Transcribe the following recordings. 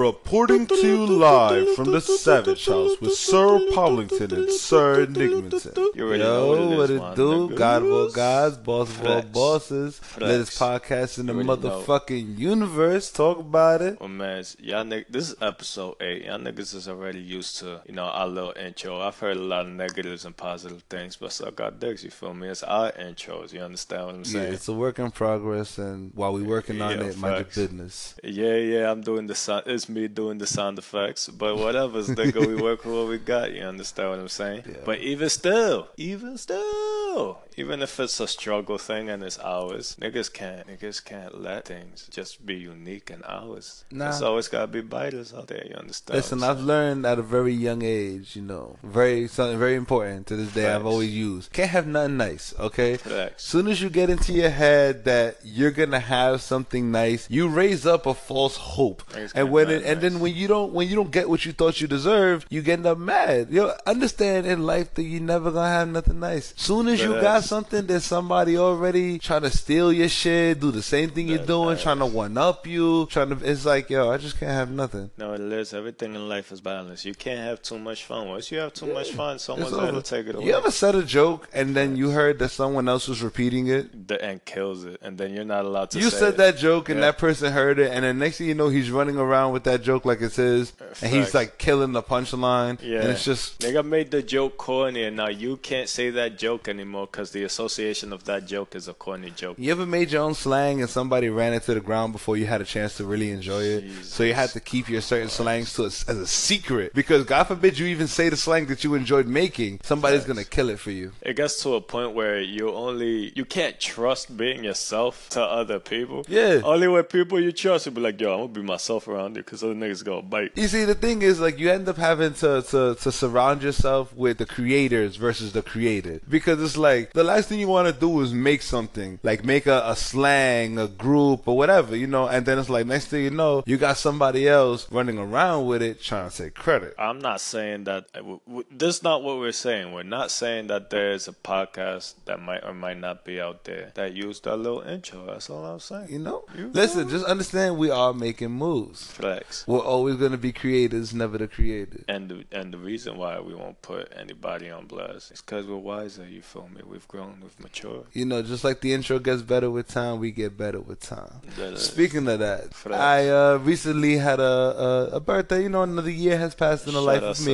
Reporting to you live from the Savage House with Sir Poblington and Sir Nigmanton. You Yo, what what it it is, do? man. God of all Niggas. gods, boss of all Flex. bosses. Latest Flex. podcast in the You already know. motherfucking universe. Talk about it. Well, man, y'all nigg- this is episode eight. Y'all niggas is already used to, you know, our little intro. I've heard a lot of negatives and positive things, but so got dicks, you feel me? It's our intros, you understand what I'm saying? Yeah, it's a work in progress, and while we working on Yeah, it, mind your business. Yeah, yeah, I'm doing the sound. It's me doing the sound effects, but whatever, nigga, we work with what we got. You understand what I'm saying? Yeah. But even still, even still, even if it's a struggle thing and it's ours, niggas can't, niggas can't let things just be unique and ours. Nah. There's always gotta be biters out there. You understand? Listen, I've learned at a very young age, you know, very something very important to this day. I've always used. Can't have nothing nice, okay? Facts. Soon as you get into your head that you're gonna have something nice, you raise up a false hope, Things and when it, and nice. then when you don't when you don't get what you thought you deserved, you get up mad. You understand in life that you're never gonna have nothing nice. Soon as you That got something, that somebody already trying to steal your shit, do the same thing you're doing, that trying to one up you, trying to. It's like yo, I just can't have nothing. No, it is. Everything in life is balance. You can't have too much fun. Once you have too much fun, someone's going to take it away. You ever said a joke and then you heard that someone else was repeating it? The end kills it, and then you're not allowed to. You said it. that joke and Yeah. that person heard it, and then next thing you know, he's running around with that joke like it's his, and he's like killing the punchline, Yeah, and it's just nigga made the joke corny, and now you can't say that joke anymore because the association of that joke is a corny joke. You ever made your own slang and somebody ran it to the ground before you had a chance to really enjoy it? So you had to keep your certain slangs to a, as a secret because God forbid you even say the slang that you enjoyed making, somebody's Facts. gonna kill it for you. It gets to a point where you only you can't trust being yourself to other people. Yeah. Only with people you trust, you be like, yo, I'm gonna be myself around you because other niggas gonna bite. You see, the thing is, like, you end up having to, to, to surround yourself with the creators versus the created. Because it's like, the last thing you want to do is make something. Like, make a, a slang, a group, or whatever, you know? And then it's like, next thing you know, you got somebody else running around with it trying to take credit. I'm not saying that. uh, w- w- This is not what we're saying. We're not saying that there's a podcast that might or might not be out there that used that little intro. That's all I'm saying. You know? You Listen, just understand we are making moves. Flex. We're always going to be creators, never the created. And the, and the reason why we won't put anybody on blast is because we're wiser. You feel me? We've grown. We've matured. You know, just like the intro gets better with time, we get better with time. Speaking of that, Facts. I uh, recently had a, a a birthday. You know, another year has passed in the Shout life of me.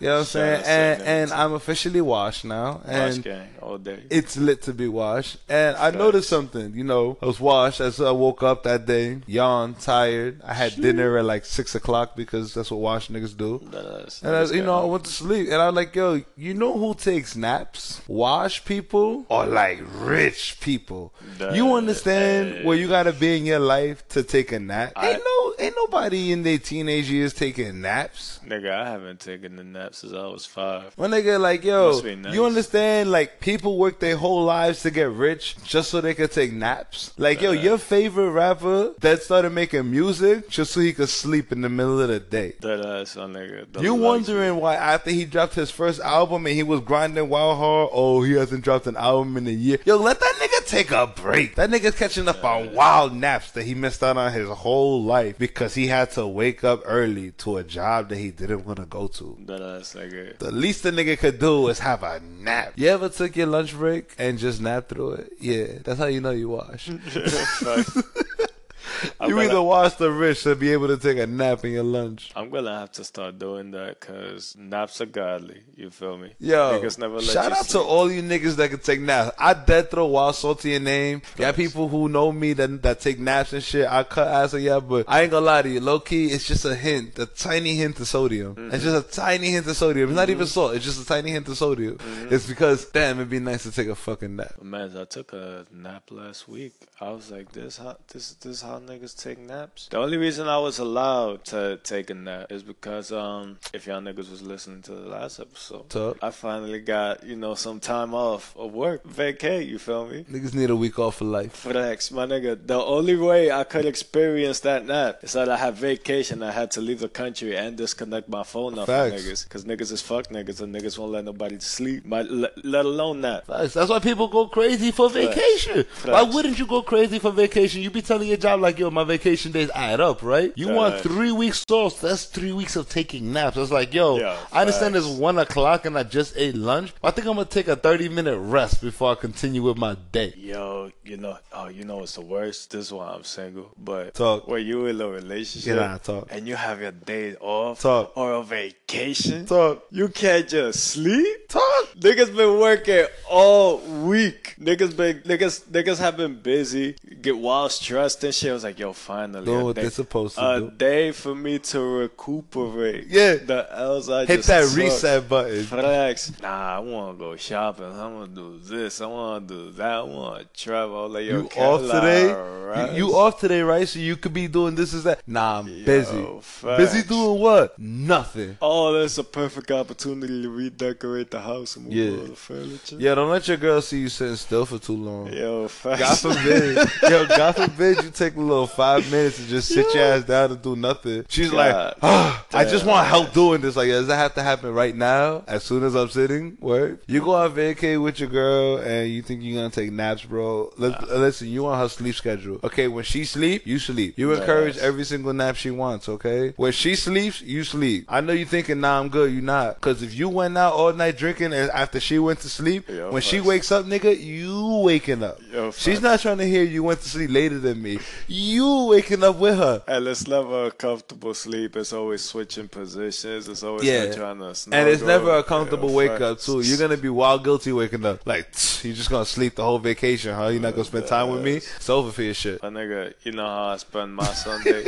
You know what I'm saying? And and I'm officially washed now, Wash and gang all day. it's lit to be washed. And I noticed something. You know, I was washed as I woke up that day, yawned, tired. I had dinner at like six o'clock because that's what washed niggas do. That is- And I, you know, I went to sleep, and I was like, "Yo, you know who takes naps? Wash people or like rich people? You understand where you gotta be in your life to take a nap? I- ain't no, ain't nobody in their teenage years taking naps. Nigga, I haven't taken a nap since I was five. One nigga like, yo, nice. you understand? Like, people work their whole lives to get rich just so they could take naps. Like, yo, your favorite rapper that started making music just so he could sleep in the middle of the day. That ass, my nigga. You wondering why after he dropped his first album and he was grinding wild hard, oh, he hasn't dropped an album in a year. Yo, let that nigga take a break. That nigga's catching up on wild naps that he missed out on his whole life because he had to wake up early to a job that he didn't want to go to. That ass, nigga. The least a nigga could do is have a nap. You ever took your lunch break and just nap through it? Yeah, that's how you know you wash. I'm you gonna- either wash the rich to be able to take a nap in your lunch. I'm gonna have to start doing that because naps are godly. You feel me? Yo, Niggas never let shout out to all you niggas that can take naps. I dead throw wild salty your name. Got people who know me that that take naps and shit. I cut ass of yeah, but I ain't gonna lie to you. Low key, it's just a hint, a tiny hint of sodium. Mm-hmm. It's just a tiny hint of sodium. It's not even salt. It's just a tiny hint of sodium. Mm-hmm. It's because damn, it'd be nice to take a fucking nap. Man, I took a nap last week. I was like, "This hot, this this how niggas take naps." The only reason I was allowed to take a nap is because um, if y'all niggas was listening to the last episode, Talk. I finally got you know some time off of work, vacay. You feel me? Niggas need a week off for life. Flex, my nigga. The only way I could experience that nap is that I had vacation. I had to leave the country and disconnect my phone off Facts. from niggas. Because niggas is fuck niggas and niggas won't let nobody sleep, my, let, let alone that. Facts. That's why people go crazy for vacation. Why wouldn't you go crazy for vacation? You be telling your job like, yo, my vacation days add up, right? You want three weeks off? That's three weeks of taking naps. It's like, yo, Yeah, I understand facts. it's one o'clock and I just ate lunch. I think I'm gonna take a thirty minute rest before I continue with my day. Yo, you know, oh, you know what's the worst? This is why I'm single. But Talk. Where you in a relationship Yeah, nah, talk. and you have your day off Talk. or a vacation, Talk. you can't just sleep. Talk. Niggas been working all week. Niggas been niggas niggas have been busy, get wild stressed and shit. Was like, yo, finally a what day, they're supposed to a do. day for me to recuperate. Yeah. the else I Hit just that reset button. Flex. Nah, I want to go shopping. I want to do this. I want to do that. I want to travel. Like, yo, You off today? Cadillac, You, you off today, right? So you could be doing this is that. Nah, I'm busy. facts. Busy doing what? Nothing. Oh, that's a perfect opportunity to redecorate the house and move Yeah. all the furniture. Yeah, don't let your girl see you sitting still for too long. Yo, God facts. forbid, yo, God forbid you take a little five minutes and just sit your ass down and do nothing. She's like, ah, I just want help doing this. Like, does that have to happen right now? As soon as I'm sitting, word. You go on vacay with your girl and you think you're gonna take naps, bro. Let, listen, you on her sleep schedule. Okay, when she sleep, you sleep. You encourage Yes. every single nap she wants. Okay, when she sleeps, you sleep. I know you thinking, nah, I'm good. You not, because if you went out all night drinking and after she went to sleep, Yo, when she wakes up, nigga, you waking up. Yo, She's not trying to hear you went to sleep later than me. You waking up with her. And it's never a comfortable sleep. It's always switching positions. It's always Yeah. like trying to snuggle. And it's never a comfortable Yo, wake up too. You're gonna be wild guilty waking up. Like tch, you just gonna sleep the whole vacation, huh? You're not gonna spend time with me. It's over for your shit. My nigga, you know how I spend my Sunday.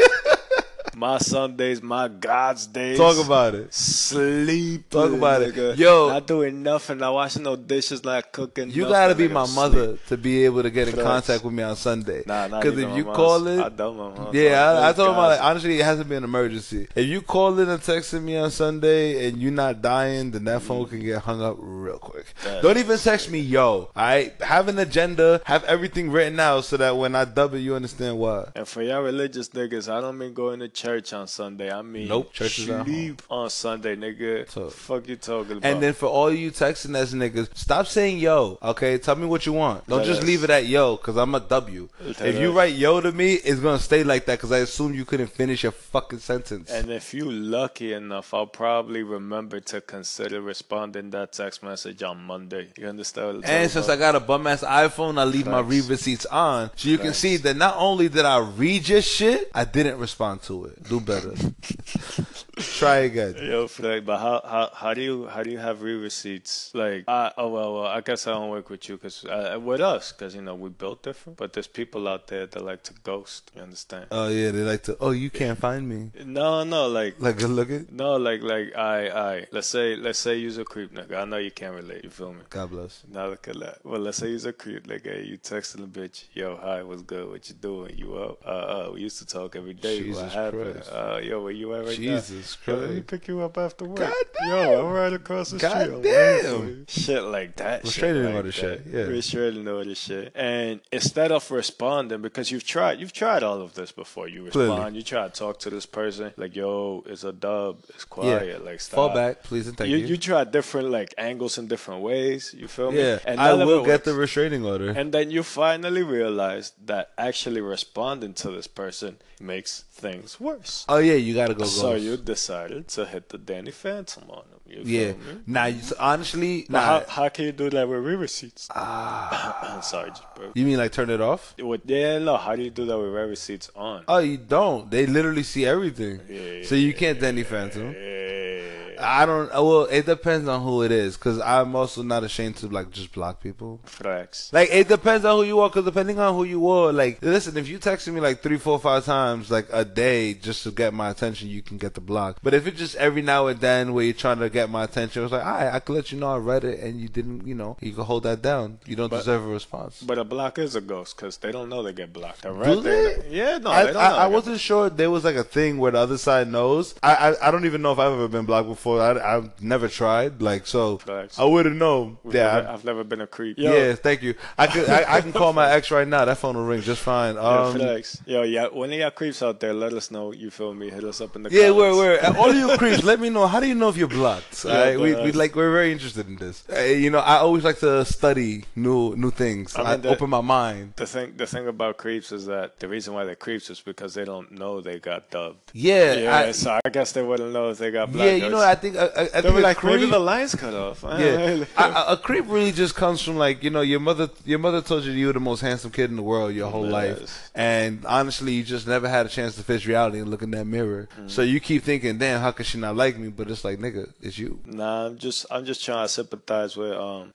My Sundays, my God's days. Talk about it. Sleep. Talk about it. nigga. Yo. Not doing nothing. Not washing no dishes. Not cooking. You nothing, gotta be nigga. my Sleep. mother to be able to get in contact with me on Sunday. Nah, nah. Because if you call it, I don't know. Yeah, I, I told him like honestly, it hasn't been an emergency. If you call in and texting me on Sunday and you're not dying, then that phone can get hung up real quick. Yeah. Don't even text me, yo. I have an agenda, have everything written out so that when I double, you understand why. And for y'all religious niggas, I don't mean going to church on Sunday. I mean Nope, church is at sleep on Sunday, nigga. Fuck you talking about? And then for all you texting as niggas, stop saying yo. Okay, tell me what you want. Don't That just is- leave it at yo, cause I'm a W. That If you write yo to me, it's gonna stay like that, cause I assume you couldn't finish your fucking sentence. And if you lucky enough, I'll probably remember to consider responding that text message on Monday. You understand And since I got a bum ass iPhone, I leave my Facts. read receipts on, so you can see that not only did I read your shit, I didn't respond to it. Do better. Try again. Yo, Fred, but how, how how do you how do you have re receipts? Like, I, oh well, well, I guess I don't work with you because uh, with us, because you know we built different. But there's people out there that like to ghost. You understand? Oh yeah, they like to. Oh, you can't find me. no, no, like Like good looking. no, like like I I let's say let's say you's a creep nigga. I know you can't relate. You feel me? God bless. Now look at that. Well, let's say you's a creep nigga. You texting a bitch, yo, hi, what's good? What you doing? You up? Uh, uh, we used to talk every day. what happened? Christ. Uh, yo, where you at right Jesus now? Yo, Let me Christ. pick you up after work. God Yo, I'm right across the God street. I'm damn. waiting. Shit like that. Restraining shit like order shit, yeah. Restraining order shit. And instead of responding, because you've tried, you've tried all of this before. You Clearly. respond. You try to talk to this person, like, yo, it's a dub. It's quiet. Yeah. Like, stop. Fall back, please and thank you, you. you try different like angles in different ways. You feel me? yeah, And I will get works. the restraining order. And then you finally realize that actually responding to this person makes things worse. oh yeah, you gotta go. So ghost. you decided to hit the Danny Phantom on him. You Yeah. Now, you, so honestly, Now, how, how can you do that with re receipts? Ah. I'm sorry, just bro. you mean like turn it off? With, yeah, no. How do you do that with re receipts on? Oh, you don't. They literally see everything. Yeah. So you can't Danny Phantom. Yeah. I don't. uh, Well, it depends on who it is, because I'm also not ashamed to like just block people. Facts. Like it depends on who you are, because depending on who you are, like listen, if you texting me like three, four, five times like a day just to get my attention, you can get the block. But if it's just every now and then where you're trying to get my attention, it's like, all right, I could let you know I read it and you didn't, you know, you can hold that down. You don't But- deserve a response. But a block is a ghost because they don't know they get blocked. Do right? they? Yeah, no, I, they. I, I they wasn't sure there was like a thing where the other side knows. I, I I don't even know if I've ever been blocked before. Before. I, I've never tried. Like so, Facts. I wouldn't know. We've Yeah, never- I- I've never been a creep. yeah. Thank you. I could. I, I can call my ex right now. That phone will ring just fine. Yeah, Um, flex. Yo, yeah. When y'all creeps out there, let us know. You feel me? Hit us up in the Yeah, comments. we're, we're all you creeps. Let me know. How do you know if you're blocked? Yeah, Alright, we, we like we're very interested in this. Uh, you know, I always like to study new new things. I I, the- open my mind. The thing, the thing about creeps is that the reason why they're creeps is because they don't know they got dubbed. Yeah, Yeah, I, so I guess they wouldn't know if they got black. yeah. You know, I think I, I, I they think were a like, creep. the lines cut off. Yeah, a, a- a creep really just comes from like you know your mother. Your mother told you you were the most handsome kid in the world your whole life, and honestly, you just never had a chance to face reality and look in that mirror. Mm. So you keep thinking, "Damn, how could she not like me?" But it's like, nigga, it's you. Nah, I'm just I'm just trying to sympathize with um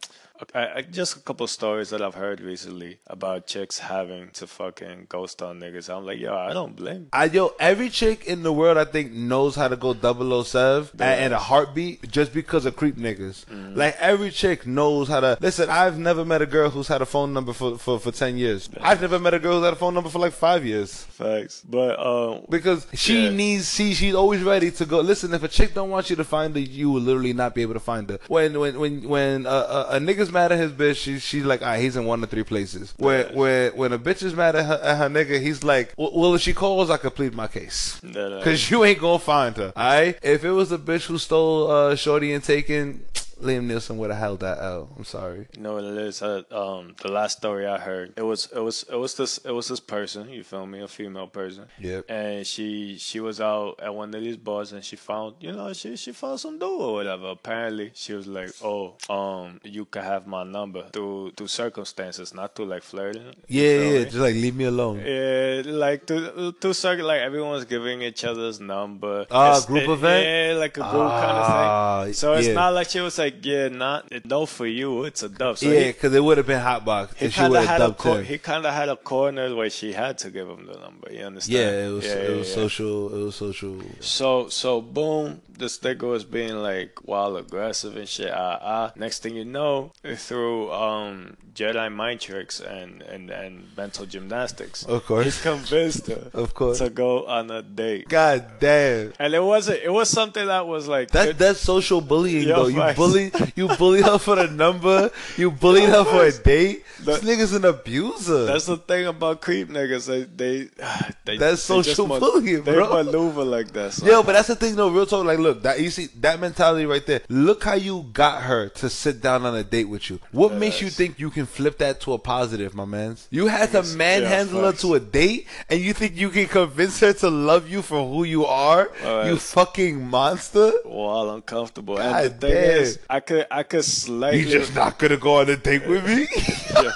I, I, just a couple stories that I've heard recently about chicks having to fucking ghost on niggas. I'm like, yo, I don't blame. I yo, every chick in the world I think knows how to go 007 and, and a heartbeat just because of creep niggas. Mm-hmm. Like every chick knows how to listen. I've never met a girl who's had a phone number for, for, for ten years. I've never met a girl who's had a phone number for like five years. Facts, but um, Because she Yeah. needs, she she's always ready to go. Listen, if a chick don't want you to find her, you will literally not be able to find her. When when when when a, a, a nigga's mad at his bitch, she she's like, ah, he's in one of three places. When when when a bitch is mad at her, at her nigga, he's like, well, if she calls, I could plead my case. that, uh, Cause you ain't gonna find her. Alright? If it was a bitch who stole uh Shorty and Taken, Liam Neeson would have held that L. I'm sorry. You know what it is? Uh, um, the last story I heard, it was it was it was this it was this person. You feel me? A female person. Yep. And she she was out at one of these bars and she found you know she she found some dude or whatever. Apparently she was like, oh um you can have my number through through circumstances, not through like flirting. Yeah, yeah. me? Just like leave me alone. Yeah, like to to circle like everyone's giving each other's number. Ah, It's- group it- event? Yeah, like a group Ah, kind of thing. So it's yeah. not like she was like, yeah, not no for you. It's a dub. So yeah, because it would have been hotbox he if she would have a dubbed cor- he kind of had a corner where she had to give him the number. You understand? Yeah, it was Yeah, it yeah, was yeah. social. It was social. So so boom, this nigga was being like wild aggressive and shit. Ah ah. Next thing you know, through um Jedi mind tricks and and and mental gymnastics, Of course. he convinced her Of course. to go on a date. God damn. And it wasn't. It was something that was like. That good- that's social bullying Yo, though. You bully you bullied her for the number. You bullied her for a date. That- this nigga's an abuser. That's the thing about creep niggas. They they, they That's they social ma- bullying, They bro. maneuver like that. son. Yo, but that's the thing though, real talk. Like, look, that you see that mentality right there. Look how you got her to sit down on a date with you. What makes you think you can flip that to a positive, my man? You had to manhandle Yeah, her to a date, and you think you can convince her to love you for who you are? Alright. You fucking monster! All uncomfortable. God and the thing damn. is, I could I could slightly You just not gonna go on a date with me? Yeah.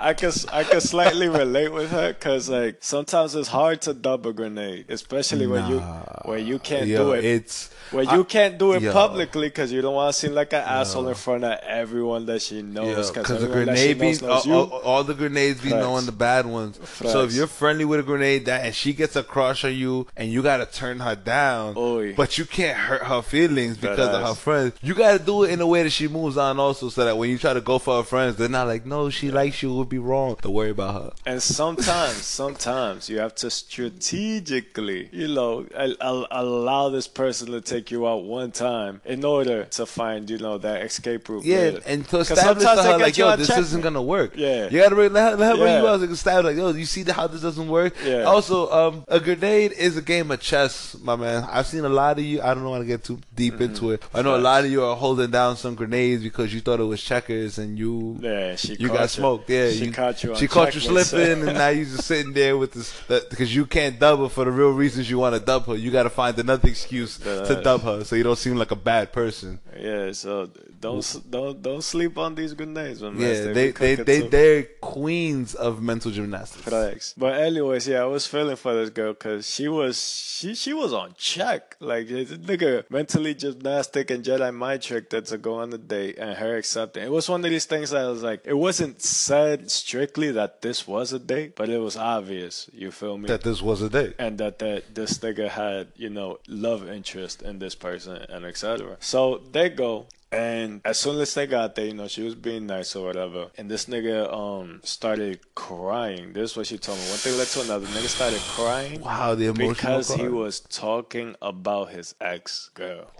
I could I could slightly relate with her because like sometimes it's hard to dub a grenade, especially when you when you can't Yo, do it. It's when I- you can't do it yo. publicly because you don't want to seem like an asshole in front of everyone that she knows. because the that grenade be knows all, all, all the grenades be Facts. knowing the bad ones. So if you're friendly with a grenade that and she gets a crush on you and you gotta turn her down, Oy. but you can't hurt her feelings because of her friends. You gotta do it in a way that she moves on also, so that when you try to go for her friends, they're not like, no, she likes you. It would be wrong. Don't worry about her. And sometimes, sometimes you have to strategically, you know, al- al- allow this person to take you out one time in order to find, you know, that escape route. Yeah, later. and to 'Cause establish to sometimes they her get like, yo, this checkmate. isn't gonna work. Yeah. you gotta bring, let her, let her bring you Yeah. out like establish like, yo, you see how this doesn't work. Yeah. Also, um, a grenade is a game of chess, my man. I've seen a lot of you. I don't know want to get too deep Mm-hmm. into it. I know a lot of you are holding down some grenades because you thought it was checkers and you. Yeah, she You caught got smoked, yeah. She you, caught you. She caught you slipping, and now you're just sitting there with this uh, because you can't dub her for the real reasons you want to dub her. You got to find another excuse to dub her, so you don't seem like a bad person. Yeah, so don't don't don't sleep on these grenades, man. Yeah, they they they, they are queens of mental gymnastics. Facts. But anyways, yeah, I was feeling for this girl because she was she she was on check. Like this nigga mentally gymnastic and Jedi mind trick that to go on the date and her accepting. It was one of these things that was like it wasn't said strictly that this was a date, but it was obvious. You feel me? That this was a date. and that, that this nigga had, you know, love interest in this person and etc. So they go And as soon as they got there, you know, she was being nice or whatever. And this nigga um started crying. This is what she told me. One thing led to another. Nigga started crying. Wow, the emotional Because he was talking about his ex girl.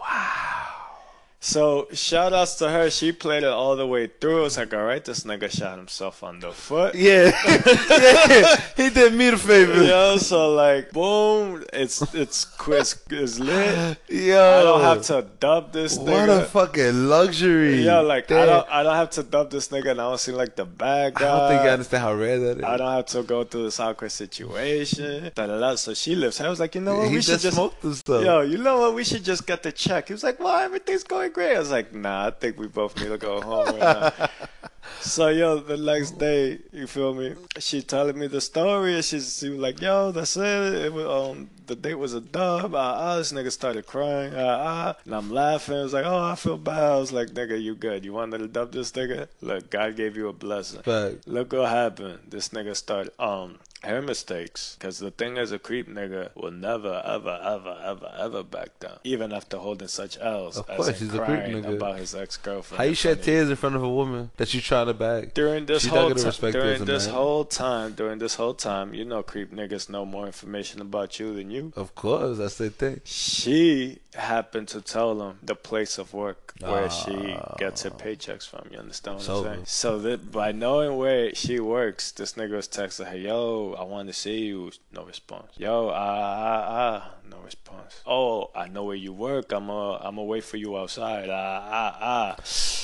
So shout outs to her. She played it all the way through. It was like, all right, this nigga shot himself on the foot. Yeah, yeah, he did me the favor. Yo, so like, boom, it's it's quiz is lit. Yo, I don't have to dub this What nigga. a fucking luxury. yeah, like I don't I don't have to dub this nigga, and I don't seem like the bad guy. I don't think you understand how rare that is. I don't have to go through this awkward situation. Da, da, da. So she lives. I was like, you know what? we should just smoked the stuff. Yo, you know what? We should just get the check. He was like, well, everything's going great. I was like, nah, I think we both need to go home right now. so, yo, the next day, you feel me? She telling me the story, and she, she was like, yo, that's it. it was, um, the date was a dub. Ah, ah, this nigga started crying. Ah, ah. And I'm laughing. I was like, oh, I feel bad. I was like, nigga, you good. You wanted to dub this nigga? Look, God gave you a blessing. But Look what happened. This nigga started um her mistakes. Cause the thing is, a creep nigga will never, ever, ever, ever, ever back down, even after holding such L's Of as course, he's a creep crying nigga. about his ex girlfriend. How you shed tears in front of a woman that you trying to bag? During this She's whole time, respect during this man. whole time, during this whole time, you know, creep niggas know more information about you than you. Of course, that's the thing. She happened to tell him the place of work where she Ah. gets her paychecks from. You understand what So I'm saying? So that by knowing where she works, this nigga was texting her, "Yo, I want to see you." No response. Yo, ah ah ah, no response. Oh, I know where you work. I'm uh, I'm gonna wait for you outside. Ah ah ah.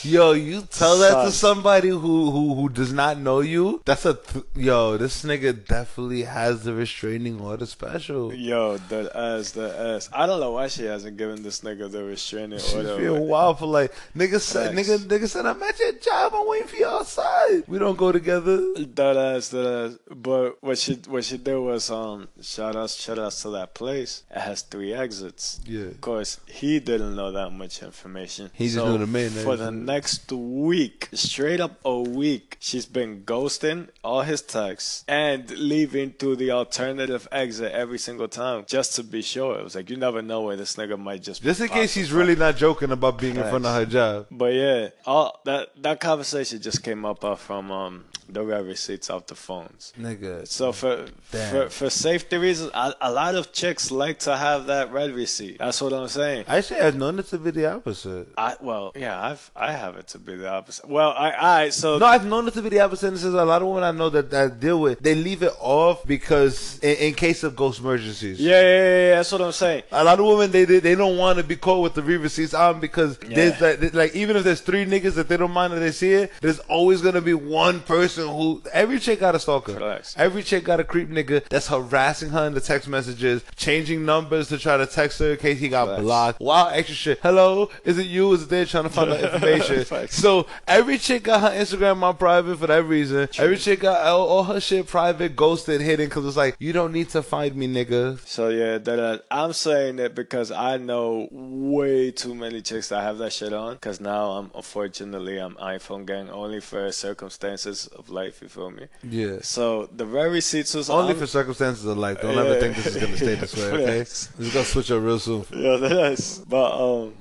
Yo, you tell that to somebody who who who does not know you. That's a th- yo. This nigga definitely has the restraining order special. Yo, the ass, the ass. I don't know why she hasn't given this nigga the restraining order. She order. feel wild for like nigga said Facts. nigga nigga said I'm at your job. I'm waiting for you outside. We don't go together. That ass, that ass. But what she what she did was um shout outs shout outs to that place. It has three exits. Yeah. Of course, he didn't know that much information. He just So knew the main For the next week, straight up a week, she's been ghosting all his texts and leaving through the alternative exit every single time, just to be sure. It was like you never know where this nigga might just Just in case she's up. really not joking about being in front of her job. But yeah, all that that conversation just came up uh, from um the red receipts off the phones. Nigga. So for Damn. for for safety reasons, a, a lot of chicks like to have that red receipt. That's what I'm saying. Actually, I've known it to be the opposite. I well, yeah, I've I have it to be the opposite. Well, I I so No, I've known it to be the opposite. And There's a lot of women I know that, that deal with. They leave it off because in, in case of ghost emergencies. yeah, yeah, yeah, yeah, that's what I'm saying. A lot of women they they, they don't want to be caught with the re receipts on because Yeah. there's like, like even if there's three niggas that they don't mind that they see it, there's always gonna be one person who every chick got a stalker. Relax. Every chick got a creep nigga that's harassing her in the text messages, changing numbers to try to text her in case he got Relax. blocked. Wow, extra shit. Hello, is it you? Is it they trying to find out information? So every chick got her Instagram on private for that reason. Every chick got all, all her shit private, ghosted, hidden because it's like you don't need to find me, nigga. So yeah, that uh, I'm saying it because I know way too many chicks that have that shit on. Cause now I'm unfortunately I'm iPhone gang only for circumstances of life. You feel me? Yeah. So the red seats was Only on- for circumstances of life. Don't ever think this is gonna stay this way, okay? Yes. This is gonna switch up real soon. Yeah, that is. But um,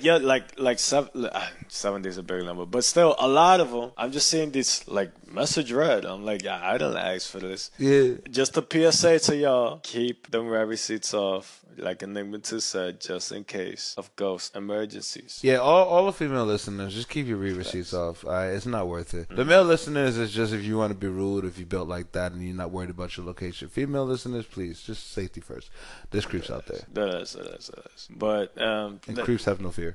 yeah, like like seven, seventy is a big number, but still a lot of them. I'm just seeing this like message read. I'm like, yeah, I don't ask for this. Yeah. Just a PSA to y'all: keep them red receipts off, like Enigma Two said, just in case of ghost emergencies. Yeah, all, all the female listeners, just keep your read receipts off. All right, it's not worth it. The male listeners is just if you want to be rude, if you built like that and you're not worried about your location. Female listeners, please, just safety first. There's creeps out there. That is, that is, that is. But um, And creeps have no fear.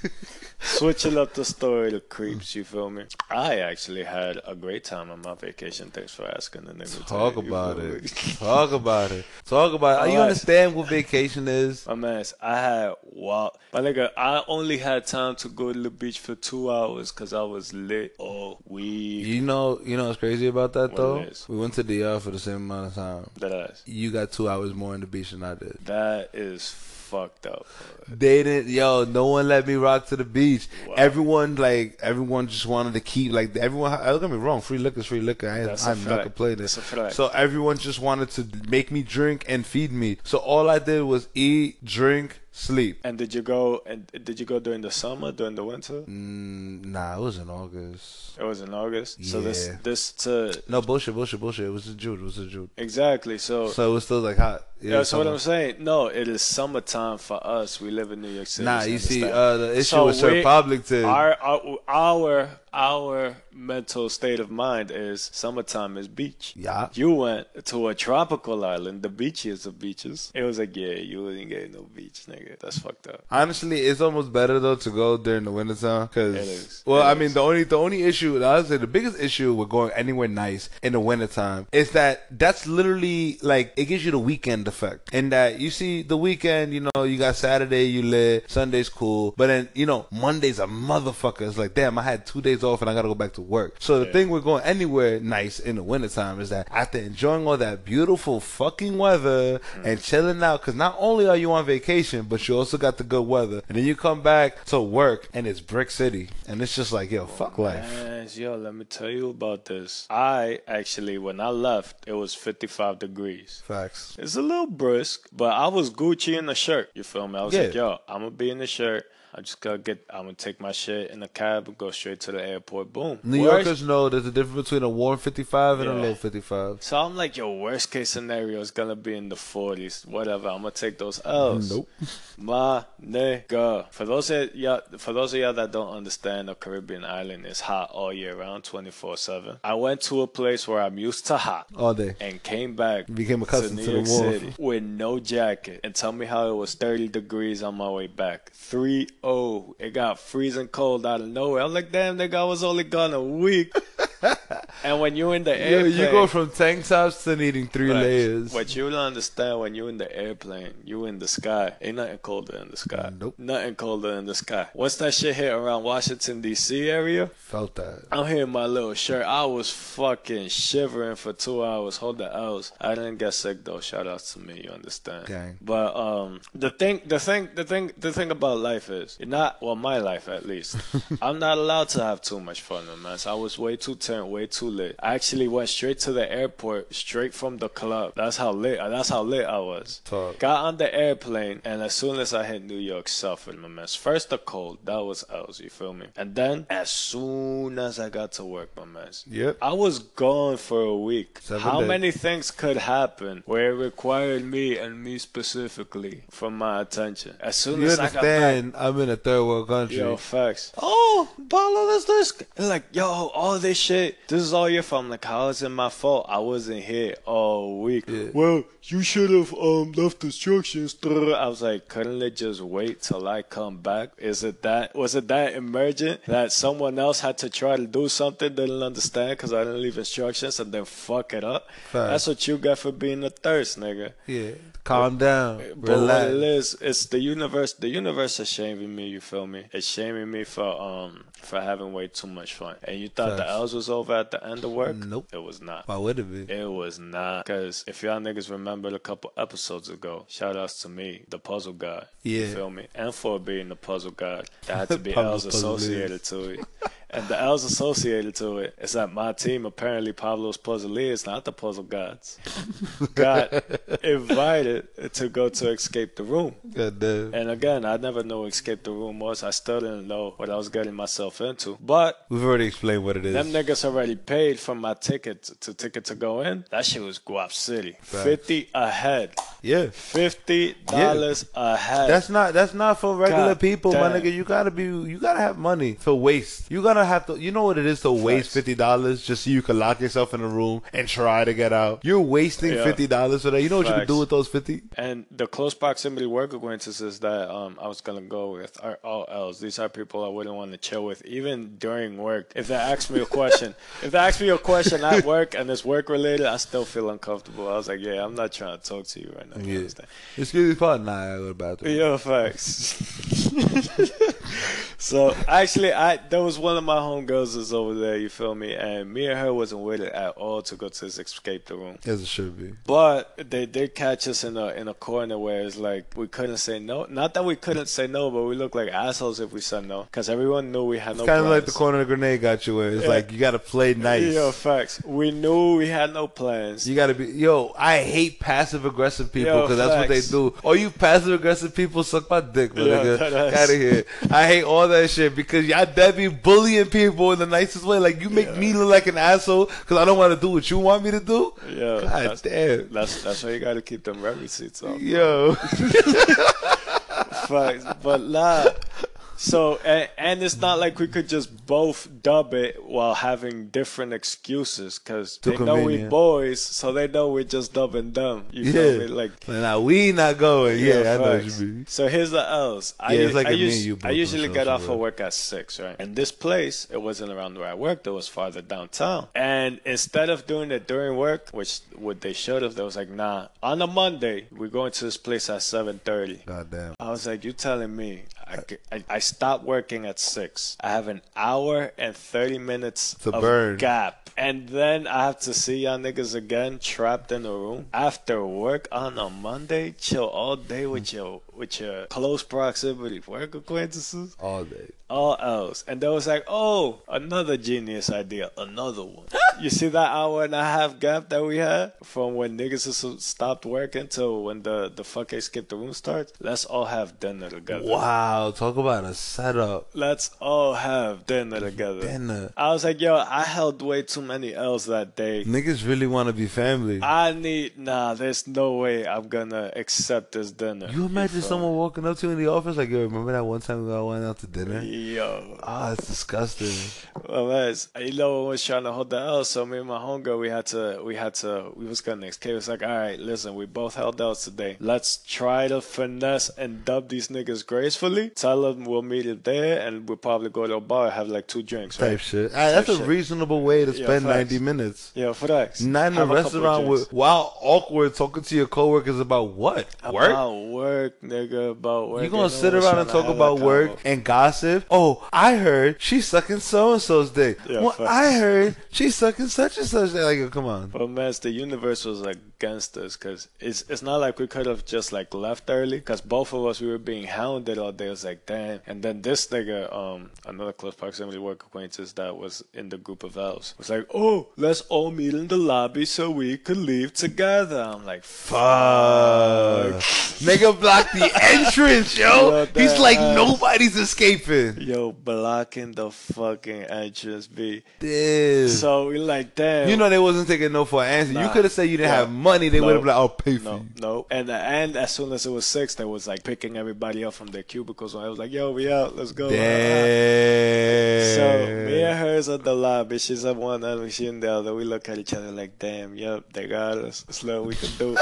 switching up the story to creeps, you feel me? I actually had a great time on my vacation. Thanks for asking. Two, Talk you about it. Talk about it. Talk about it. You understand what vacation is? My man, I had wow, my nigga. I only had time to go to the beach for two hours because I was lit all week. You know, you know what's crazy about that What though? it is? We went to DR for the same amount of time. That ass. You got two hours more in the beach than I did. That is fucked up. They didn't, yo. No one let me rock to the beach. Wow. Everyone, like, everyone just wanted to keep, like, everyone. I Don't get me wrong, free liquor free liquor. I, That's I'm not gonna play this. So everyone just wanted to make me drink and feed me. So all I did was eat, drink, sleep. And did you go? And did you go during the summer, during the winter? Mm, nah, it was in August. It was in August. So this this to No bullshit, bullshit, bullshit. It was in June. It was in June. exactly. So So it was still like hot. yeah, that's what. I'm saying. No, it is summertime for us. We live in New York City. Nah, you see, uh, the issue So with Sir we- Poblington. our, our our our mental state of mind is summertime is beach. yeah. You went to a tropical island, the beachiest of beaches. It was like, yeah, you ain't getting no beach, nigga. That's fucked up. Honestly, it's almost better though to go during the wintertime because, well, It I is. mean, the only the only issue I would say the biggest issue with going anywhere nice in the wintertime is that that's literally like it gives you the weekend effect. And that you see the weekend, you know, you got Saturday, you lit, Sunday's cool, but then you know Monday's a motherfucker. It's like, damn, I had two days off and I gotta go back to work. So the Yeah. thing with going anywhere nice in the wintertime is that after enjoying all that beautiful fucking weather Mm. and chilling out, because not only are you on vacation, but you also got the good weather, and then you come back to work and it's Brick City, and it's just like, yo, fuck life. Man, yo, let me tell you about this. I actually, when I left, it was 55 degrees. Facts. It's a little brisk, but I was Gucci in the shirt. You feel me? I was Yeah. like, yo, I'm gonna be in the shirt. I just gotta get. I'm gonna take my shit in the cab and go straight to the airport. Boom. New Worst- Yorkers know there's a difference between a warm 55 and a low 55. So I'm like, yo, worst case scenario is gonna be in the 40s. Whatever. I'm gonna take those L's. Nope. My nigga. For those of y'all, for those of y'all that don't understand, the Caribbean island is hot all year round, 24/7. I went to a place where I'm used to hot All day. and came back Became accustomed to to New the York. City with no jacket and tell me how it was 30 degrees on my way back. 3-0. It got freezing cold out of nowhere. I'm like, damn, nigga, I was only gone a week. and when you're in the Yo, airplane, you go from tank tops to needing three Right. layers. What you don't understand when you're in the airplane, you in the sky. Ain't nothing colder in the sky. Nope. Nothing colder in the sky. Once that shit hit around Washington D.C. area, Felt that. I'm here in my little shirt. I was fucking shivering for two hours. Hold the L's. I didn't get sick though. Shout out to me. You understand? Gang. But um, the thing, the thing, the thing, the thing about life is, you're not well, my life at least. I'm not allowed to have too much fun, man. So I was way too way too lit. I actually went straight to the airport, straight from the club. That's how lit. That's how lit I was. Talk. Got on the airplane, and as soon as I hit New York, suffered, my man. First the cold, that was L's. You feel me? And then as soon as I got to work, my man. Yep. I was gone for a week. Seven How days. many things could happen where it required me and me specifically for my attention? As soon You as I got back. I'm in a third world country. Yo, facts. Oh, Paulo, that's this. Like, yo, all this shit, this is all your fault. I'm like, how is it my fault? I wasn't here all week. Yeah. Well, you should have um left instructions. I was like, couldn't it just wait till I come back? Is it that? Was it that emergent that someone else had to try to do something, they didn't understand because I didn't leave instructions and then fuck it up? That's what you got for being a thirst, nigga. Yeah. Calm down. But Relax. is, it's the universe. The universe is shaming me. You feel me? It's shaming me for um for having way too much fun. And you thought the. L's was over at the end of work? Nope. It was not. Why would it be? It was not. Because if y'all niggas a couple episodes ago, shout outs to me, the puzzle. You Yeah. feel me? And for being the puzzle guy there had to be L's associated to it. And the L's associated to it is that my team, apparently Pablo's Puzzleers, not the puzzle gods, got invited to go to Escape the Room. And again, I never knew what Escape the Room was. I still didn't know what I was getting myself into. But We've already explained what it is. them niggas already paid for my ticket to ticket to go in. That shit was Guap City. Fifty a head. yeah. Fifty dollars a head. That's not that's not for regular God people, my nigga. You gotta be you gotta have money to waste. You gotta have to you know what it is to waste fifty dollars just so you can lock yourself in a room and try to get out. You're wasting Yeah. fifty dollars for that. You know what you can do with those fifty? And the close proximity work acquaintances that um, I was gonna go with are all else. These are people I wouldn't want to chill with, even during work. If they ask me a question, if they ask me a question at work and it's work related, I still feel uncomfortable. I was like, yeah, I'm not trying to talk to you right now. Yeah. Excuse me, pardon. Nah, I go to the bathroom. Yeah, facts. So actually, I that was one of my homegirls is over there. You feel me? And me and her wasn't with it at all to go to this escape the room. As it should be. But they did catch us in a in a corner where it's like we couldn't say no. Not that we couldn't say no, but we looked like assholes if we said no, because everyone knew we had no. Kind of like the corner of the grenade got you in. It's Yeah. like you got to play nice. Yo, facts. We knew we had no plans. You gotta be yo. I hate passive aggressive people because that's what they do. All you passive aggressive people suck my dick, my Yeah, nigga. Out of here. I hate all that shit because y'all dead be bullying people in the nicest way. Like you make me look like an asshole because I don't want to do what you want me to do. Yeah, God that's, damn. that's that's why you gotta keep them receipts off. Yo. Facts. But nah. So and, and it's not like we could just both dub it while having different excuses because Too they know we convenient. boys, so they know we're just dubbing them. You Yeah. feel me? Like now we not going. Yeah, I know what you mean. So here's the L's. I, Yeah, it's like I, a me us- you I usually get off of work at six, right? And this place, it wasn't around where I worked. It was farther downtown. And instead of doing it during work, which what they should have, they was like, nah. On a Monday, we're going to this place at seven thirty. God damn. I was like, you telling me I, I, I stopped working at six. I have an hour and thirty minutes To of burn. gap, and then I have to see y'all niggas again trapped in a room after work on a Monday. Chill all day with your with your close proximity work acquaintances. All day. All else, and they was like, "Oh, another genius idea, another one." you see that hour and a half gap that we had from when niggas stopped working till when the the fuck skip the room starts? Let's all have dinner together. Wow. Talk about a setup. Let's all have dinner together. Dinner. I was like, yo, I held way too many L's that day. Niggas really want to be family. I need nah. There's no way I'm gonna accept this dinner. you imagine feel uh, someone walking up to you in the office like, yo, remember that one time we all went out to dinner? me? Yo, Ah, it's disgusting. well, that's you know, I was trying to hold the L. So me and my homegirl, we had to, we had to, we was gonna escape. was like, all right, listen, we both held L's today. Let's try to finesse and dub these niggas gracefully. Tell them we'll meet it there, and we'll probably go to a bar and have like two drinks, right? Type shit. Ah, that's a shit. reasonable way to spend facts. 90 minutes. Yeah, for that. Not in a couple restaurant with, while awkward talking to your coworkers about what? Work? About work, nigga. About work. You gonna sit around and talk about work and gossip? Oh, I heard she's sucking so and so's dick. Yeah, well. I heard she's sucking such and such. dick. Like, come on. But man, the universe was against us because it's it's not like we could have just like left early because both of us we were being hounded all day. It was like damn. And then this nigga, um, another close proximity work acquaintance that was in the group of elves was like, oh, let's all meet in the lobby so we could leave together. I'm like, Fuck. Nigga blocked the entrance, yo. He's like, nobody's escaping. Yo, blocking the fucking entrance, B. Dude. So we like, damn. you know they wasn't taking no for an answer. You could have said you didn't No. have money. They No. would have been like, I'll pay for No, you. no. And and as soon as it was six, they was like picking everybody up from their cubicles. And I was like, "Yo, we out. Let's go." Damn. So me and her's at the lobby. She's at one end, she in the other. We look at each other like, "Damn, yep, they got us. It's we can do."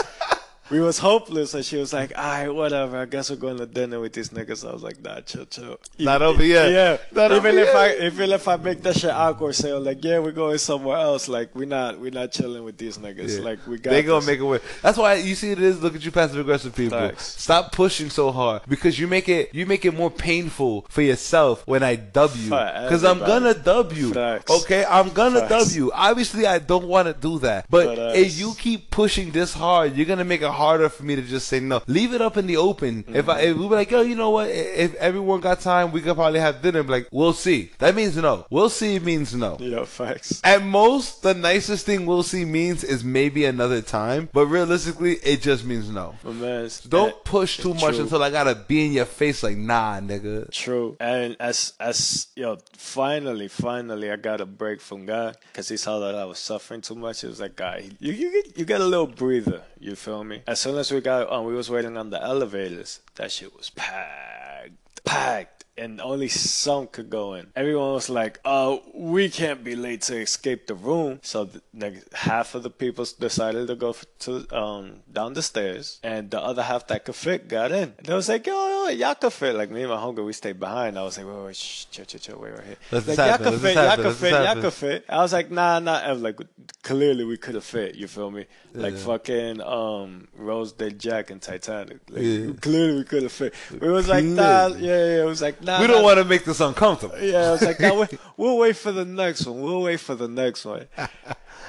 We was hopeless, and she was like, "All right, whatever. I guess we're going to dinner with these niggas." I was like, "Nah, chill, chill." Not over yet. Yeah, Not even if yet. I even if I make that shit awkward, say like, "Yeah, we're going somewhere else." Like we're not we're not chilling with these niggas. Yeah. Like we got. they gonna this. make it work. That's why you see it is. Look at you, passive aggressive people. Facts. Stop pushing so hard because you make it you make it more painful for yourself when I dub you. Because I'm gonna dub you. Facts. Okay, I'm gonna Facts. dub you. Obviously, I don't want to do that. But Facts. if you keep pushing this hard, you're gonna make it harder for me to just say no. Leave it up in the open. If I if we be like, yo, you know what? If everyone got time, we could probably have dinner. Like, we'll see. That means no. We'll see means no. Yeah, facts. At most, the nicest thing we'll see means is maybe another time, but realistically, it just means no. But man, Don't eh, push too much true. until I gotta be in your face like, nah, nigga. True. And as as yo, finally, finally, I got a break from God because he saw that I was suffering too much. He was like, "Guy, you you get you get a little breather." You feel me? As soon as we got on, we was waiting on the elevators. That shit was packed, packed. And only some could go in. Everyone was like, "Oh, we can't be late to escape the room." So, the, like, half of the people decided to go to um down the stairs, and the other half that could fit got in. And they was like, "Yo, yo, fit, y'all could fit. Like me and my homegirl, we stayed behind. I was like, wait, wait, shh, chill, chill, chill, wait right here. Like, y'all happen, could let fit, this y'all happen, could let this fit, y'all happen. could fit. I was like, nah, nah. I was like, clearly we could have fit. You feel me? Like Yeah. fucking um Rose Day Jack and Titanic. Like, Yeah. Clearly we could have fit. It was like, nah, yeah, yeah. It was like, nah. We don't want to make this uncomfortable. yeah, I was like, nah, wait, we'll wait for the next one. We'll wait for the next one.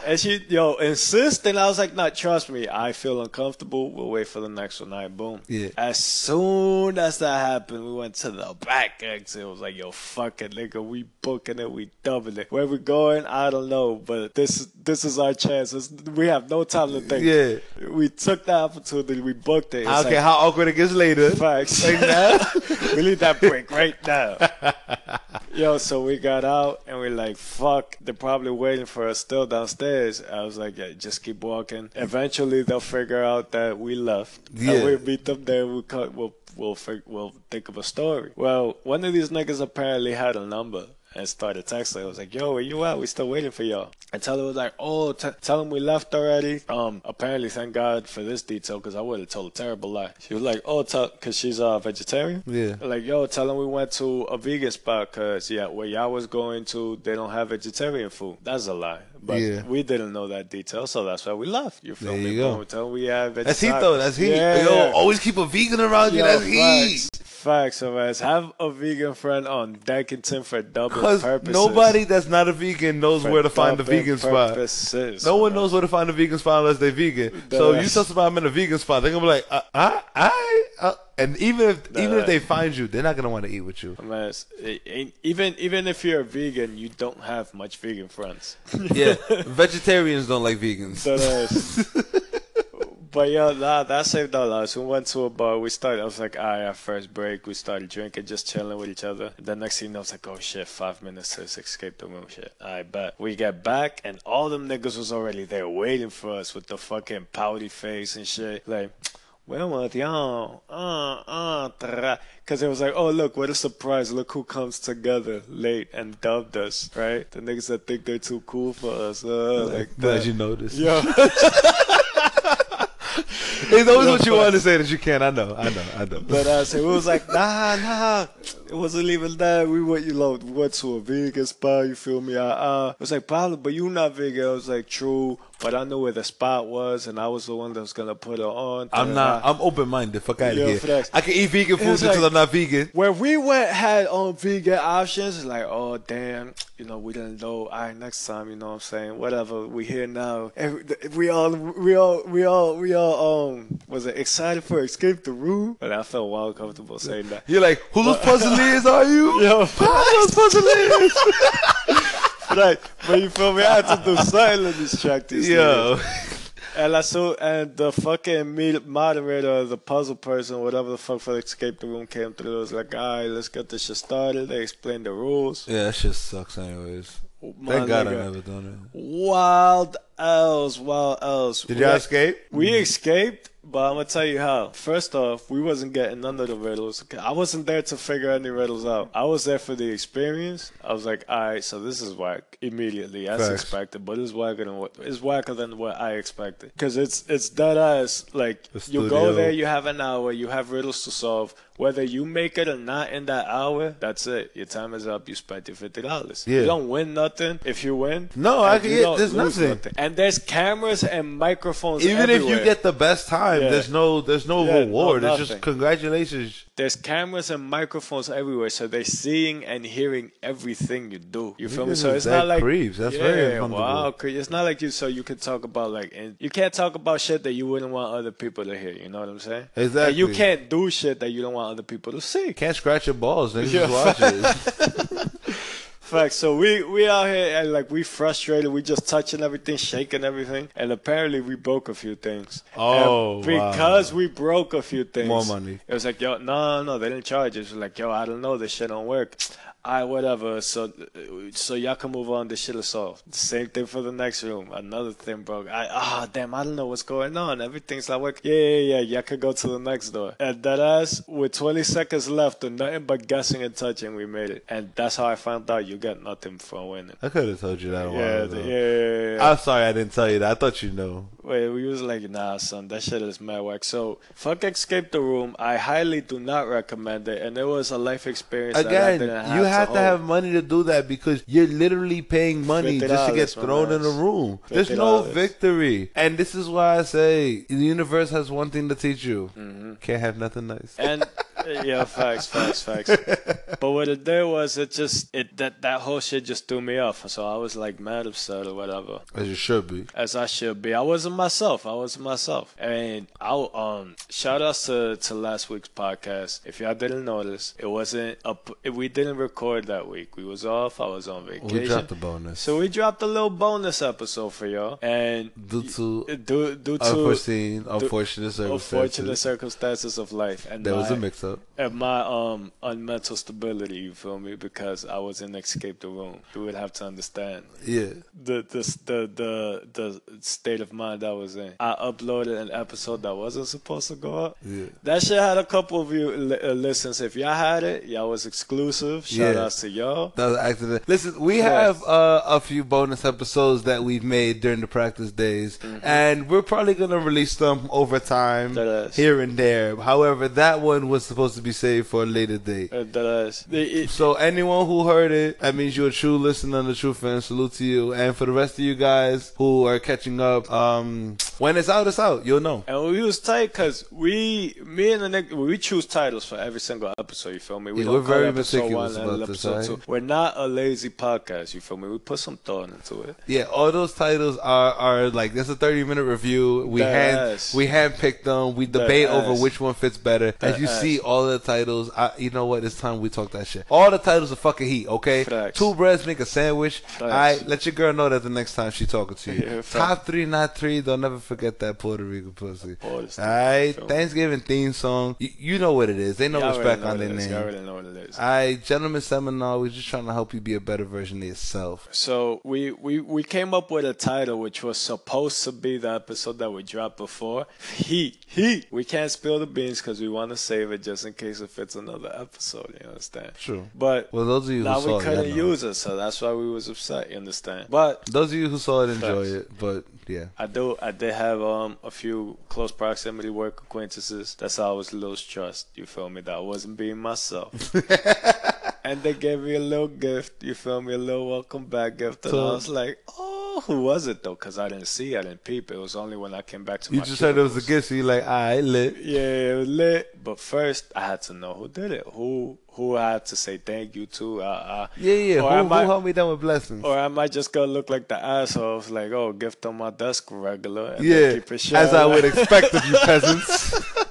And she, yo, insist, and I was like, nah, trust me. I feel uncomfortable. We'll wait for the next one. Right, boom. Yeah. As soon as that happened, we went to the back exit. It was like, yo, fuck it, nigga. We booking it. We doubling it. Where we going? I don't know. But this, this is our chance. It's, we have no time to think. Yeah. We took the opportunity. We booked it. It's I don't like, how awkward it gets later. Facts. Like now? we need that break right now. Yo, so we got out and we're like, fuck, they're probably waiting for us still downstairs. I was like, yeah, just keep walking. Eventually they'll figure out that we left. Yeah. And we'll meet them there. We'll, cut, we'll, we'll, we'll think of a story. Well, one of these niggas apparently had a number. And started texting. I was like, "Yo, where you at? We still waiting for y'all." And Teller was like, "Oh, t- tell him we left already." Um, apparently, thank God for this detail because I would have told a terrible lie. She was like, "Oh, tell," because she's a vegetarian. Yeah. Like, yo, tell them we went to a vegan spot because, yeah, where y'all was going to, they don't have vegetarian food. That's a lie. But Yeah. we didn't know that detail, so that's why we left. You feel There me? you go. Them we have That's heat though. That's heat. Yeah, Yo, always keep a vegan around you. Yo, That's heat. facts. Facts, so as have a vegan friend on deck and tin for double purposes. nobody that's not a vegan knows For where to find the vegan spot. No one man. knows where to find a vegan spot unless they're vegan. So you tell somebody I'm in a vegan spot, they're gonna be like, uh, I, I, uh, and even if even if they find you, they're not gonna want to eat with you. Man, it's- it even even if you're a vegan, you don't have much vegan friends. Yeah, vegetarians don't like vegans. So that's- but yeah, nah, that saved our lives. We went to a bar. We started. I was like, "Alright, our first break." We started drinking, just chilling with each other. And the next thing I was like, "Oh shit, five minutes to escape the room." Shit, I bet. We get back, and all them niggas was already there waiting for us with the fucking pouty face and shit. Like, well, with y'all, uh, uh. Cause it was like, oh look, what a surprise! Look who comes together late and dubbed us, right? The niggas that think they're too cool for us, uh, like Glad that. you noticed. Yo. It's always what you want to say that you can't. I know. I know. I know. But uh, so it was like, nah, nah. It wasn't even that. We went, you know, went to a vegan spot. You feel me? Uh, uh, it was like, Pablo, but you not vegan. I was like, true, but I knew where the spot was, and I was the one that was gonna put it on. I'm not. I'm open minded. Fuck out of here. facts. I can eat vegan food like- I'm not vegan. Where we went had um vegan options. Like, oh damn, you know, we didn't know. All right, next time, you know what I'm saying? Whatever. We here now. Every, we all, we all, we all, we all um was it excited for escape the room? But I felt wild comfortable saying that. You're like, whose puzzle is are you? Yo, Pablo's puzzle is. right. But you feel me? I had to do something to distract these Yo. niggas. And I saw, and the fucking moderator, the puzzle person, whatever the fuck for the escape the room came through. It was like, all right, let's get this shit started. They explained the rules. Yeah, that shit sucks anyways. Oh, my Thank God I never done it. Wild else, wild else. Did y'all escape? We escaped, but I'm gonna tell you how. First off, we wasn't getting none of the riddles. I wasn't there to figure any riddles out. I was there for the experience. I was like, all right, so this is whack immediately as Facts. expected, but it's whacker than what it's whacker than what I expected. Because it's it's dead ass. Like you go there, you have an hour, you have riddles to solve. Whether you make it or not in that hour, that's it. Your time is up. You spent your fifty dollars. Yeah. You don't win nothing. If you win, No, I can you there's lose nothing. And there's cameras and microphones. Even if you get the best time, Yeah. there's no there's no Yeah, no, reward. it's just congratulations. There's cameras and microphones everywhere, so they're seeing and hearing everything you do. You feel me? So it's not like creeps. That's yeah, very wow. It's not like you. So you can talk about like, and you can't talk about shit that you wouldn't want other people to hear. You know what I'm saying? Exactly. And you can't do shit that you don't want other people to see. Can't scratch your balls. Niggas Yeah. just watch it. Facts. So we we out here and like we frustrated. We just touching everything, shaking everything, and apparently we broke a few things. Oh, And because we broke a few things, More money. It was like yo, no, no, they didn't charge. It was like yo, I don't know, this shit don't work. I whatever. So so y'all can move on. This shit is solved. Same thing for the next room. Another thing broke. I ah damn, I don't know what's going on. Everything's not working. Yeah, yeah, yeah. Y'all could go to the next door. And that ass with 20 seconds left, and nothing but guessing and touching, we made it. And that's how I found out you got nothing for winning. I could have told you that a while Yeah, ago. yeah, yeah, yeah. I'm sorry I didn't tell you that. I thought you know. Wait, we was like, nah, son, that shit is mad whack. So, fuck Escape the Room. I highly do not recommend it, and it was a life experience that I Again, didn't have you have to, hold. have money to do that because you're literally paying money just to get thrown in a room. There's no victory. And this is why I say the universe has one thing to teach you. Can't have nothing nice. And yeah, facts, facts, facts. but what it did was it just it that that whole shit just threw me off. So I was like mad upset or whatever. As you should be. As I should be. I wasn't myself. I wasn't myself. And I um shout outs to, to last week's podcast. If y'all didn't notice, it wasn't up we didn't record that week. We was off, I was on vacation. We dropped the bonus. so we dropped a little bonus episode for y'all. And due to due, due to unforeseen, unfortunate circumstances, unfortunate circumstances, of life and there was a and my um unmental stability, you feel me? Because I was in escape the room. You would have to understand Yeah. the the the the, the state of mind I was in. I uploaded an episode that wasn't supposed to go up. Yeah. That shit had a couple of you li- uh, listens. If y'all had it, y'all was exclusive. Shout Yeah. outs to y'all. That was accident. Listen, we Yes. have uh, a few bonus episodes that we've made during the practice days, and we're probably gonna release them over time, here and there. However, that one was supposed to be saved for a later date. That is. The- it- So anyone who heard it, that means you're a true listener and a true fan. Salute to you. And for the rest of you guys who are catching up, um, when it's out, it's out. You'll know. And we was tight because we, me and the nigga, we choose titles for every single episode. You feel me? We yeah, we're very episode meticulous one and about this, episode right? two. We're not a lazy podcast. You feel me? We put some thought into it. Yeah, all those titles are are like this is a thirty minute review. We That hand ass. we hand picked them. We debate over ass. which one fits better. As you ass. see, all the titles. I, you know what? It's time we talk that shit. All the titles are fucking heat. Okay, Facts. two breads make a sandwich. All right, let your girl know that the next time she talking to you. Yeah. Top three, not three. Don't never forget that Puerto Rican pussy. All right. Thanksgiving theme song. You, you know what it is. They know Y'all already respect on their it is. Y'all name. already know what it is. All right, gentlemen seminar. We're just trying to help you be a better version of yourself. So we, we we came up with a title which was supposed to be the episode that we dropped before. Heat, heat. We can't spill the beans because we want to save it just in case it fits another episode. You understand? True. But Well, those of you now who saw we it, couldn't know. use it, so that's why we was upset. You understand? But Those of you who saw it enjoy it, but yeah. I do. I did have um a few close proximity work acquaintances. That's how I was little stressed. You feel me? That I wasn't being myself. and they gave me a little gift. You feel me? A little welcome back gift. And So- I was like, oh, who was it though? Because I didn't see. I didn't peep. It was only when I came back to You my. just heard it was a gift, so you're like, alright, lit. Yeah, it was lit. But first, I had to know who did it. Who who I had to say thank you to. Uh, uh, Yeah, yeah. Or Who, I who might- helped me down with blessings? or I might just go look like the asshole. It's like, oh, gift on my desk regular. And yeah, keep it as. I would expect of you peasants.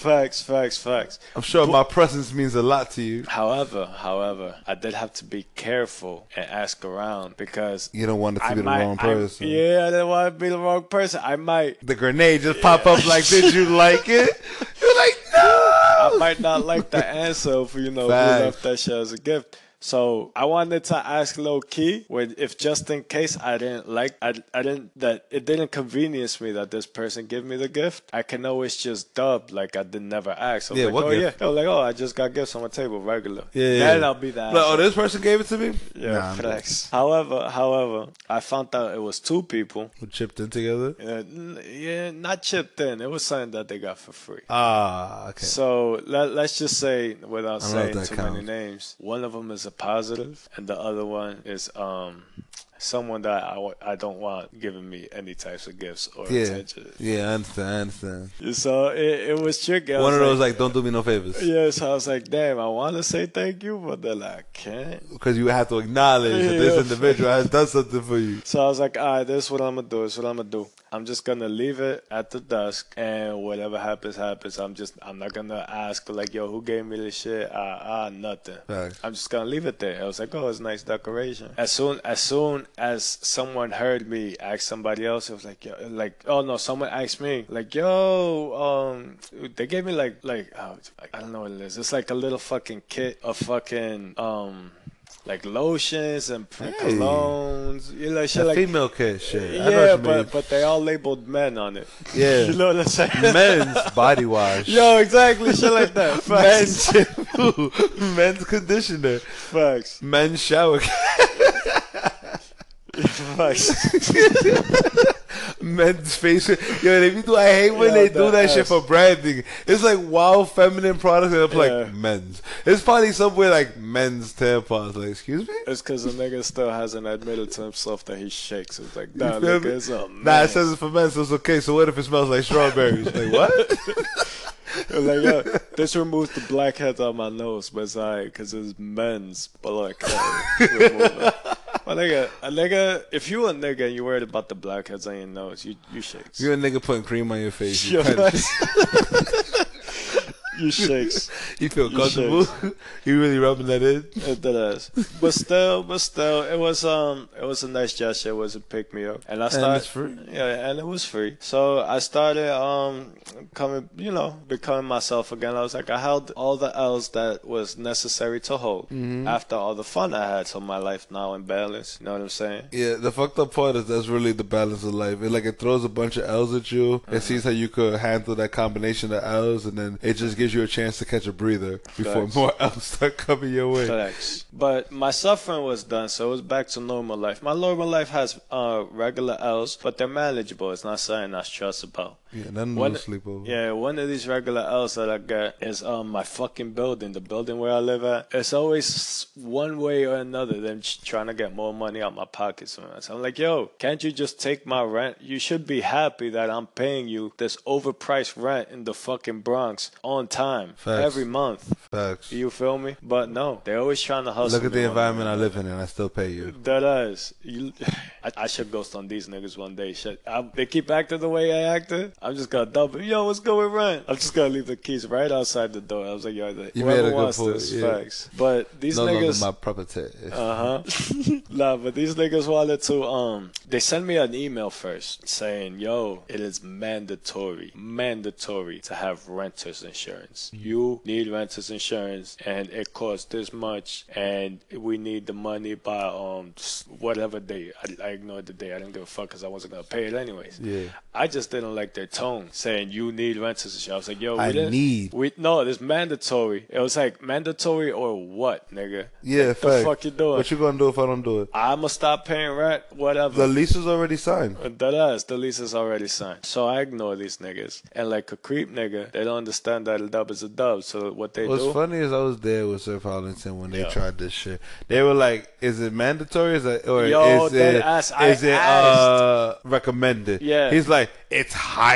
Facts, facts, facts. I'm sure my presence means a lot to you. However, however, I did have to be careful and ask around because You don't want it to I be the might, wrong I- person. yeah, I didn't want to be the wrong person. I might, The grenade just pop up like, did you like it? You're like, no. I might not like the answer for you know Facts. who left that shit as a gift. So I wanted to ask low key, if just in case I didn't like, I, I didn't that it didn't convenience me that this person give me the gift. I can always just dub like I did never ask. So Yeah, like, what oh gift? yeah, They're like oh I just got gifts on my table regular. Yeah, then yeah. I'll be that. Like, oh, this person gave it to me? Yeah, Nah, I'm good. facts. However, however, I found out it was two people. Who chipped in together? Uh, yeah, not chipped in. It was something that they got for free. Ah, okay. So let, let's just say, without I don't know if saying that too many names, one of them is a positive, and the other one is um someone that I, I don't want giving me any types of gifts or Yeah, attention. yeah, I understand. I understand. So it, it was tricky. I One was of those like, don't do me no favors, yeah. So I was like, damn, I want to say thank you, but then I can't. because you have to acknowledge that this individual has done something for you. So I was like, all right, this is what I'm gonna do. This is what I'm gonna do. I'm just gonna leave it at the desk, and whatever happens, happens. I'm just, I'm not gonna ask like, yo, who gave me this shit? Ah, ah, nothing. Facts. I'm just gonna leave it there. I was like, oh, it's nice decoration. As soon, as soon as someone heard me ask somebody else, it was like, yo, like, oh no, someone asked me, like, yo, um, they gave me like, like, oh, I don't know what it is. It's like a little fucking kit of fucking, um like lotions and Hey. colognes, you know, shit like female kid shit. I yeah, you mean. but but they all labeled men on it. Yeah. you know what I'm saying? men's body wash. Yo, exactly, shit like that. men's shampoo, men's conditioner, Facts. men's shower, Facts. men's facial. Yo, they be do. I hate when Yeah, they do that shit for branding. It's like wow, feminine products, and it's Yeah. like men's. It's probably somewhere like men's tampons. Like, excuse me. It's because the nigga still hasn't admitted to himself that he shakes. It's like, nah, nigga, me? it's a Nah, it says it's for men, so it's okay. So what if it smells like strawberries? like what? Like, yo, this removes the blackheads out my nose, but it's alright, because it's men's blackhead remover. My nigga, a nigga, if you a nigga and you worried about the blackheads on your nose, you, you shakes. You're a nigga putting cream on your face. You, Yo, kinda- you shakes. you feel You comfortable. you really rubbing that in? It does. But still, but still, it was um, it was a nice gesture. It was a pick me up, and I started. it's free. Yeah, and it was free. So I started um, coming, you know, becoming myself again. I was like, I held all the L's that was necessary to hold Mm-hmm. after all the fun I had. So my life now in balance. You know what I'm saying? Yeah, the fucked up part is that's really the balance of life. It like it throws a bunch of L's at you. Uh-huh. It sees how you could handle that combination of L's, and then it just gives you a chance to catch a breather before Facts. more L's start coming your way. Facts. But my suffering was done, so it was back to normal life. My normal life has uh, regular L's, but they're manageable. It's not something I stress about. Yeah, none One- of sleepover. Yeah, one of these regular L's that I get is um my fucking building, the building where I live at. It's always one way or another them trying to get more money out my pockets. Man. So I'm like, yo, can't you just take my rent? You should be happy that I'm paying you this overpriced rent in the fucking Bronx on time Facts. every month. Facts. You feel me? But no, they're always trying to hustle. Look at the environment. I live in, and I still pay you. That is. You, I, I should ghost on these niggas one day. Shit, I, they keep acting the way I acted. I'm just gonna double. Yo, what's going on? I'm just gonna leave the keys right outside the door. I was like, yo, the, You whoever made a good wants point, this, yeah. facts. But these No niggas. my property. Uh huh. nah, but these niggas wanted to. Um, they sent me an email first saying, "Yo, it is mandatory, mandatory to have renters insurance. You need renters insurance, and it costs this much, and we need the money by um whatever day." I, I ignored the day. I didn't give a fuck because I wasn't gonna pay it anyways. Yeah. I just didn't like their tone saying you need renters insurance. I was like, "Yo, we I didn't- need. We no, it's mandatory. It was like mandatory or what, nigga? Yeah, What the fuck you doing? What you gonna do if I don't do it? I'ma stop paying rent, whatever. The lease is already signed. that is, the lease is already signed. So I ignore these niggas. And like a creep nigga, they don't understand that a dub is a dub. So what they What's do, funny is I was there with Sir Arlington when they Yeah. tried this shit. They were like, "Is it mandatory? Is it or Yo, is it I is it uh, recommended?" Yeah. he's like, "It's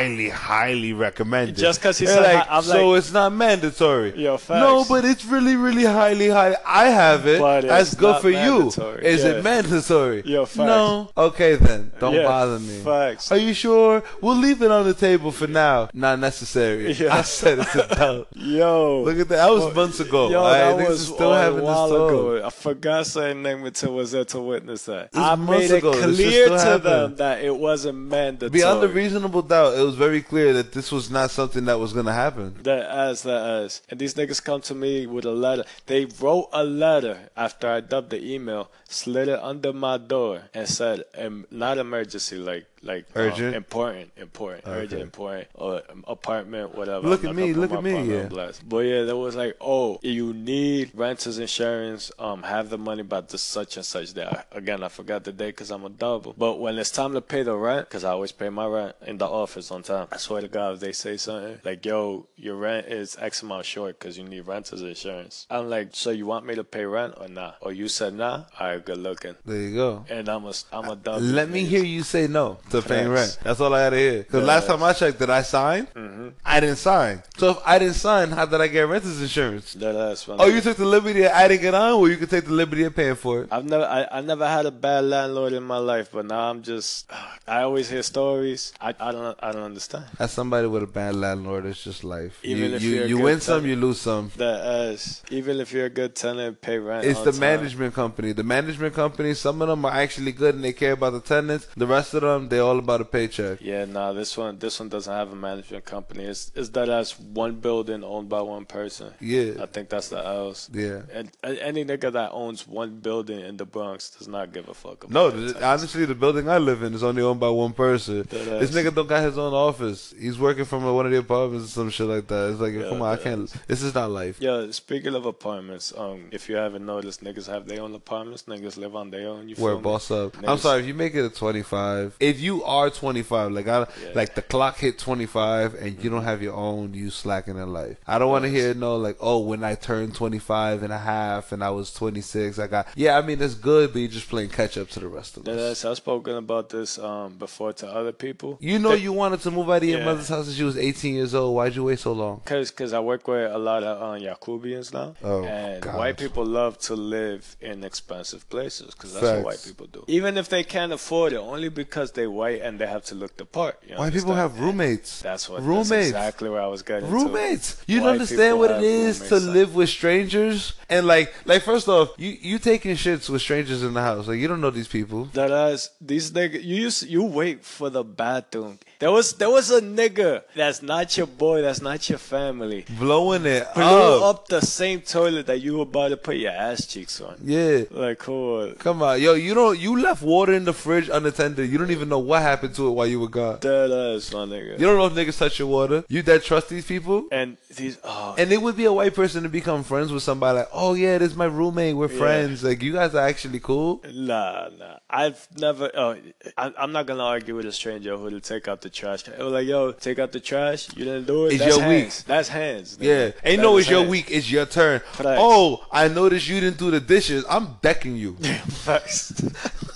highly, highly recommended." Just 'cause he They're said like, hi- I'm so like- it's not mandatory. Yo, facts. No, but it's really, really highly, highly. I have it. But That's good for mandatory. you. Is Yeah. it mandatory? Yo, facts. No. Okay then. Don't Yeah, bother me. facts. Are you sure? We'll leave it on the table for now. Not necessary. Yeah. I said it's a doubt. yo, Look at that. That was months ago. Yo, Alright, that was still having this talk. ago. I forgot saying name until was there to witness that. This I made it ago. Clear to them that it wasn't mandatory. Beyond a reasonable doubt, it was very clear that this was not something that was going to happen. That as that as. And these niggas come to me with a letter. They wrote a letter after I dubbed the email, slid it under my door, and said, not emergency, like like um, Urgent? important, important, urgent, important, or um, apartment, whatever. Look I'm at me, look at me, yeah. blast. But yeah, that was like, oh, you need renters insurance. Um, have the money by the such and such day. I- Again, I forgot the day because I'm a double. But when it's time to pay the rent, because I always pay my rent in the office on time. I swear to God, if they say something like, yo, your rent is X amount short because you need renters insurance. I'm like, so you want me to pay rent or not? Or you said nah? All right, good looking. There you go. And I'm a, I'm a double. Let me hear you say no to paying rent. That's all I had to hear. Because Yeah. last time I checked, did I sign? Mm-hmm. I didn't sign. So if I didn't sign, how did I get renter's insurance? That ass. Oh, you took the liberty of adding it on, or you could take the liberty of paying for it. I've never, I, I never had a bad landlord in my life, but now I'm just, I always hear stories. I, I don't, I don't understand. As somebody with a bad landlord, it's just life. Even you if you, you win some, you lose some. That is, even if you're a good tenant, pay rent. It's the time. management company. The management company, some of them are actually good and they care about the tenants. The rest of them, they're all about a paycheck. Yeah, nah, this one, this one doesn't have a management company. It's it's that as one building owned by one person. Yeah. I think that's the L's. Yeah. And, and any nigga that owns one building in the Bronx does not give a fuck about No, th- honestly, the building I live in is only owned by one person. That This ass. nigga don't got his own office. He's working from one of the apartments or some shit like that. It's like, Yeah, come on, I can't. This is not life. Yeah, speaking of apartments, um, if you haven't noticed, niggas have their own apartments. Niggas live on their own. You Where feel me? boss up? I'm sorry if you make it a 25. If you are 25, like I, Yeah. like the clock hit 25 and you don't have your own, you slacking in life. I don't want to hear no like, oh, when I turned 25 and a half and I was 26, I got. Yeah, I mean it's good, but you're just playing catch up to the rest of us. I've spoken about this um before to other people. You know, you wanted to move out of your Yeah. mother's house since you was 18 years old. Why'd you wait so long? Cause, cause I work with a lot of um, Yakubians now, Oh, and God. white people love to live in expensive places, cause that's what white people do. Even if they can't afford it, only because they white and they have to look the part. You White people understand? have roommates. That's what. roommates. That's exactly where I was getting. to. roommates. You don't White understand people what it have is to roommates, son. live with strangers and like like first off, you you taking shits with strangers in the house. Like you don't know these people. That ass, these niggas, you used, you wait for the bathroom. There was there was a nigga that's not your boy, that's not your family. Blowing it Blew up. up the same toilet that you were about to put your ass cheeks on. Yeah. Like, cool. Come on, yo, you don't you left water in the fridge unattended. You don't even know what happened to it while you were gone. That ass, my nigga. You don't know if niggas touch your water. You that trust these people? And these, oh, And it would be a white person to become friends with somebody like, oh yeah, this is my roommate. We're Yeah. friends. Like you guys are actually cool. Nah, nah. I've never. Oh, I, I'm not gonna argue with a stranger who'll take out the trash. It was like, yo, take out the trash. You didn't do it. It's That's your week. hands. That's hands. nigga. Yeah, ain't That no, is it's your week. It's your turn. Facts. Oh, I noticed you didn't do the dishes. I'm decking you. Facts.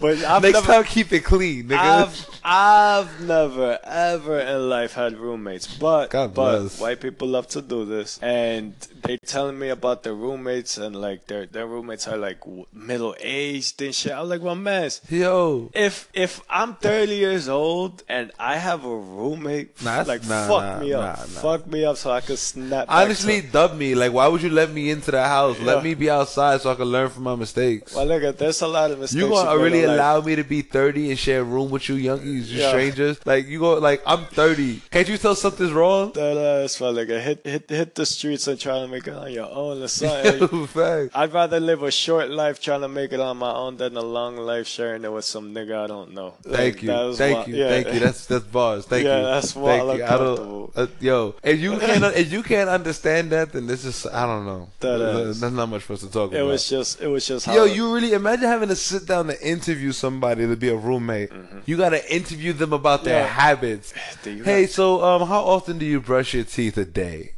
but I've Next never. time, keep it clean, nigga. I've I've never ever in life had roommates, but God but bless. white people love to do this, and they telling me about their roommates and like their their roommates are like middle aged and shit. I'm like, well, man, Yo, if if I'm 30 years old and I have a roommate, Nah, like nah, fuck nah, me up, nah, nah. fuck me up so I could snap. honestly, to- dub me. Like, why would you let me into the house? Yeah. Let me be outside so I can learn from my mistakes. well, look at there's a lot of mistakes. You gonna really allow me to be 30 and share a room with you youngies, you Yeah. strangers? Like, you go, like, I'm 30. Can't you tell something's wrong? That ass, my nigga. Hit, hit, hit the streets and try to make it on your own or something. I'd rather live a short life trying to make it on my own than a long life sharing it with some nigga I don't know. Thank Like, you, thank why- you, yeah. thank you. That's that's bars. Thank Yeah, you. that's why I Thank look you. I comfortable. don't, uh, yo, if you can't, if you can't understand that, then this is, I don't know. That is. Not much for us to talk It about. It was just, it was just how. Yo, you really imagine having to sit down to interview somebody to be a roommate. You got to interview them about their Yeah. habits. Hey, have- so um, how often do you brush your teeth a day?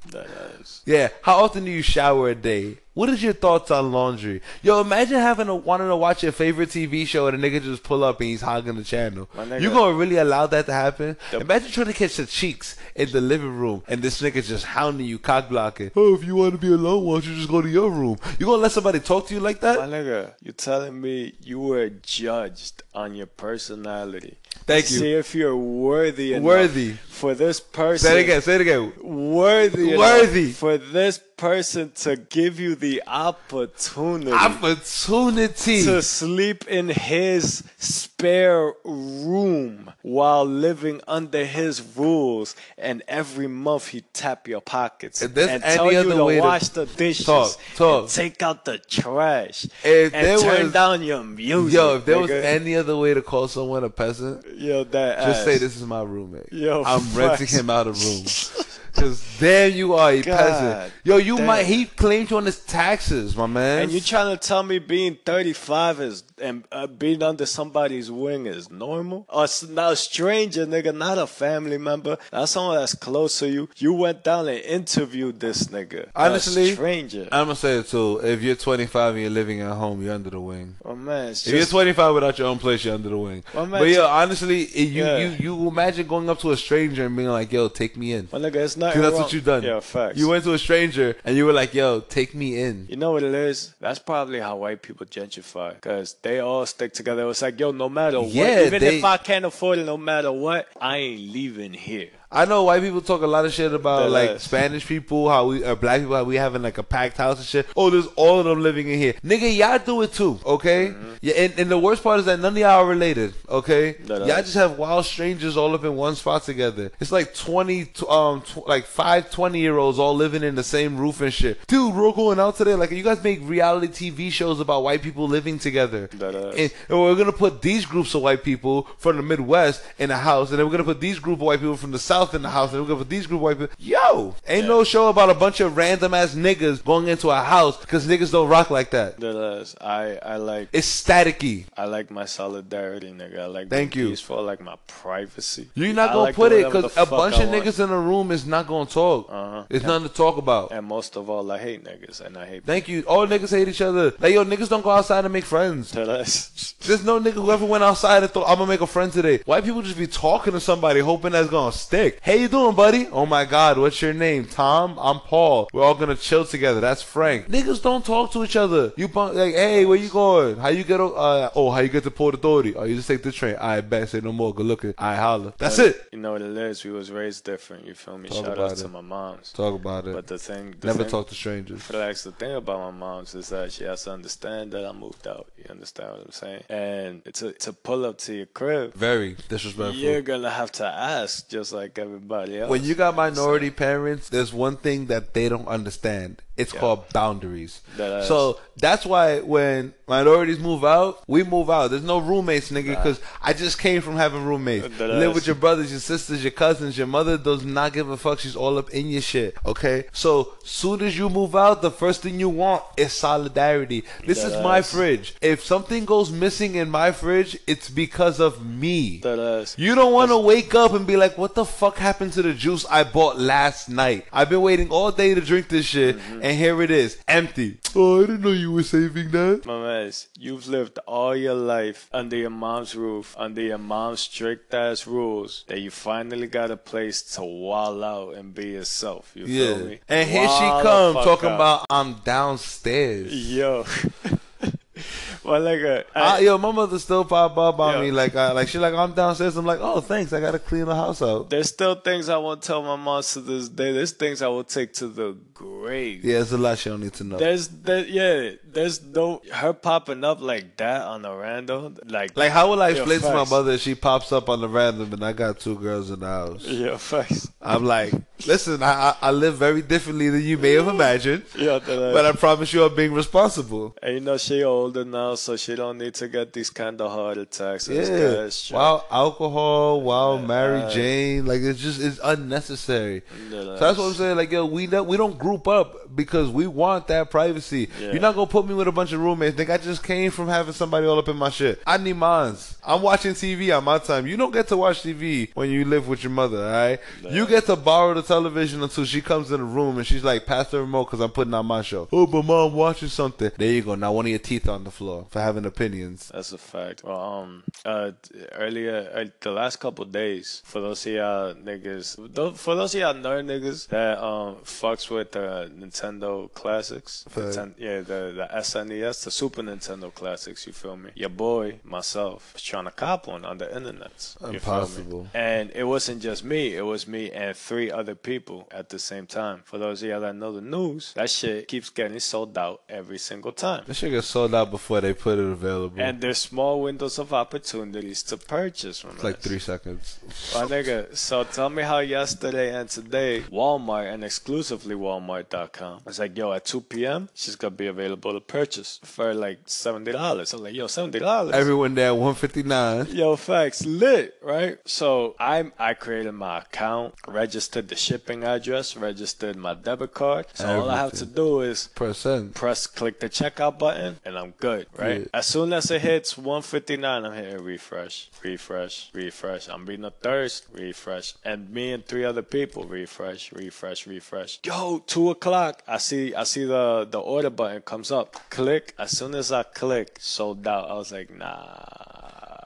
Is. Yeah, how often do you shower a day? What is your thoughts on laundry? Yo, imagine having a wanting to watch your favorite TV show and a nigga just pull up and he's hogging the channel. Nigga- You gonna really allow that to happen? The- imagine trying to catch the cheeks in the living room and this nigga just hounding you, cock blocking. Oh, if you want to be alone, why don't you just go to your room? You gonna let somebody talk to you like that? My nigga, you telling me you were judged on your personality. Thank you. See if you're worthy enough Worthy. for this person. Say it again. Say it again. Worthy. Worthy. for this person to give you the opportunity. Opportunity. to sleep in his spare room while living under his rules and every month he tap your pockets and tell you to wash the dishes talk, talk. take out the trash If and turn was- down your music Yo, if there was any other way to call someone a peasant, yo that just ass. say this is my roommate. Yo, I'm renting him out of room. Cause damn, you are a God peasant. Yo, you damn. might he claimed you on his taxes, my man. and you trying to tell me being 35 is and uh, being under somebody's wing is normal? Or a stranger, nigga, not a family member, not someone that's close to you. You went down and interviewed this nigga. Honestly, a stranger. I'm gonna say it too. If you're 25 and you're living at home, you're under the wing. oh man, it's If you're 25 without your own place, you're under the wing. Well, man, but yo, honestly, you, Yeah. you you imagine going up to a stranger and being like, "Yo, take me in." my nigga, it's not. Cause that's what you done. Yeah, facts. You went to a stranger and you were like, "Yo, take me in." You know what it is? That's probably how white people gentrify. Because they all stick together. It's like, yo, no matter what, Yeah, even they- if I can't afford it, no matter what, I ain't leaving here. I know white people talk a lot of shit about like. Spanish people, how we or black people, how we having like a packed house and shit. Oh, there's all of them living in here. Nigga, y'all do it too, okay? Mm-hmm. Yeah, and, and the worst part is that none of y'all are related, okay? Dead y'all just have wild strangers all up in one spot together. It's like 20, um, tw- like five 20 year olds all living in the same roof and shit. Dude, we're going out today. Like, you guys make reality TV shows about white people living together. And, and we're gonna put these groups of white people from the Midwest in a house, and then we're gonna put these group of white people from the South in the house, and we're gonna put these group white people. Yo, ain't no show about a bunch of random ass niggas going into a house because niggas don't rock like that. Ass. I I like It's staticky. I like my solidarity, nigga. I like Thank you. peaceful. I like my privacy. You're not I gonna like put it because a bunch I of want. niggas in a room is not gonna talk. Uh-huh. It's nothing to talk about. And most of all, I hate niggas, and I hate. Thank you. All niggas hate each other. Like yo, niggas don't go outside and make friends. There's no nigga who ever went outside and thought I'm gonna make a friend today. White people just be talking to somebody hoping that's gonna stick. Hey, you doing, buddy? Oh my God, what's your name? Tom. I'm Paul. We're all gonna chill together. That's Frank. Niggas don't talk to each other. You bump, like, hey, where you going? How you get? Uh, oh, how you get to Port Authority? Oh, you just take the train. I bet. Say no more. Good looking. I holla. That's it. You know what it is? We was raised different. You feel me? Talk Shout out to my moms. Talk about it. But the thing, the Never thing, talk to strangers. Relax. The thing about my mom's is that she has to understand that I moved out. You understand what I'm saying? And to to pull up to your crib, Very disrespectful. you're gonna have to ask, just like everybody else. When you got minority parents, there's one thing that they don't understand. It's Yeah. called boundaries. That. So that's why when minorities move out, we move out. There's no roommates, nigga, because I just came from having roommates. That Live with your brothers, your sisters, your cousins. Your mother does not give a fuck. She's all up in your shit. Okay. So soon as you move out, the first thing you want is solidarity. This That is my fridge. If something goes missing in my fridge, it's because of me. You don't want to wake up and be like, what the fuck happened to the juice I bought last night? I've been waiting all day to drink this shit, Mm-hmm. And here it is, empty. Oh, I didn't know you were saving that. My man, you've lived all your life under your mom's roof, under your mom's strict ass rules, that you finally got a place to wall out and be yourself. You feel me? And here Wall she the come talking out. about I'm downstairs. Yo. well, like, uh, I, I, yo, my mother still pop up on Yo. me like, I, like she like I'm downstairs. I'm like, oh, thanks. I gotta clean the house out. there's still things I won't tell my mom to this day. There's things I will take to the grave. Yeah, it's a lot she don't need to know. There's that yeah. There's no her popping up like that on the random like like, how will I explain to my mother if she pops up on the random and I got two girls in the house? yeah facts I'm like, listen, I, I live very differently than you may have imagined, yeah but I promise you I'm being responsible. and you know she older now so she don't need to get these kind of heart attacks Yeah. While alcohol, while Mary uh, Jane, like it's just it's unnecessary. Yeah, So that's what I'm saying. Like yo, we don't we don't group up because we want that privacy. Yeah. You're not gonna put me with a bunch of roommates. Think I just came from having somebody all up in my shit. I need mines. I'm watching TV on my time. You don't get to watch TV when you live with your mother. All right. You get to borrow the television until she comes in the room and she's like, "Pass the remote because I'm putting on my show." Oh, but mom watching something. There you go. Now one of your teeth on the floor for having opinions. That's a fact. Well, um, uh, earlier, uh, the last couple days, for those of y'all niggas, for those of y'all nerd niggas that um fucks with the Nintendo classics, yeah, the the SNES, the Super Nintendo classics. You feel me? Your boy, myself, was trying to cop one on the internet. You feel me? Impossible. And it wasn't just me; it was me and three other people at the same time. For those of y'all that know the news, that shit keeps getting sold out every single time. This shit gets sold out before they put it available. And there's small windows of opportunities to purchase from it's like three seconds. My nigga, so tell me how yesterday and today, Walmart and exclusively Walmart.com. It's like, yo, at 2 p.m., she's gonna be available to purchase for like $70. I'm like, yo, $70? Everyone there, 159. Yo, facts lit, right? So I'm, I created my account, registered the shipping address, registered my debit card. So all I have to do is Percent. press click the checkout button and I'm good, right? Yeah. As soon as it hits 159, I'm hitting refresh, refresh, refresh. I'm being a thirst, refresh. And me and three other people, refresh, refresh, refresh. Yo, two o'clock. I see I see the the order button comes up. Click. As soon as I click, sold out. I was like, nah.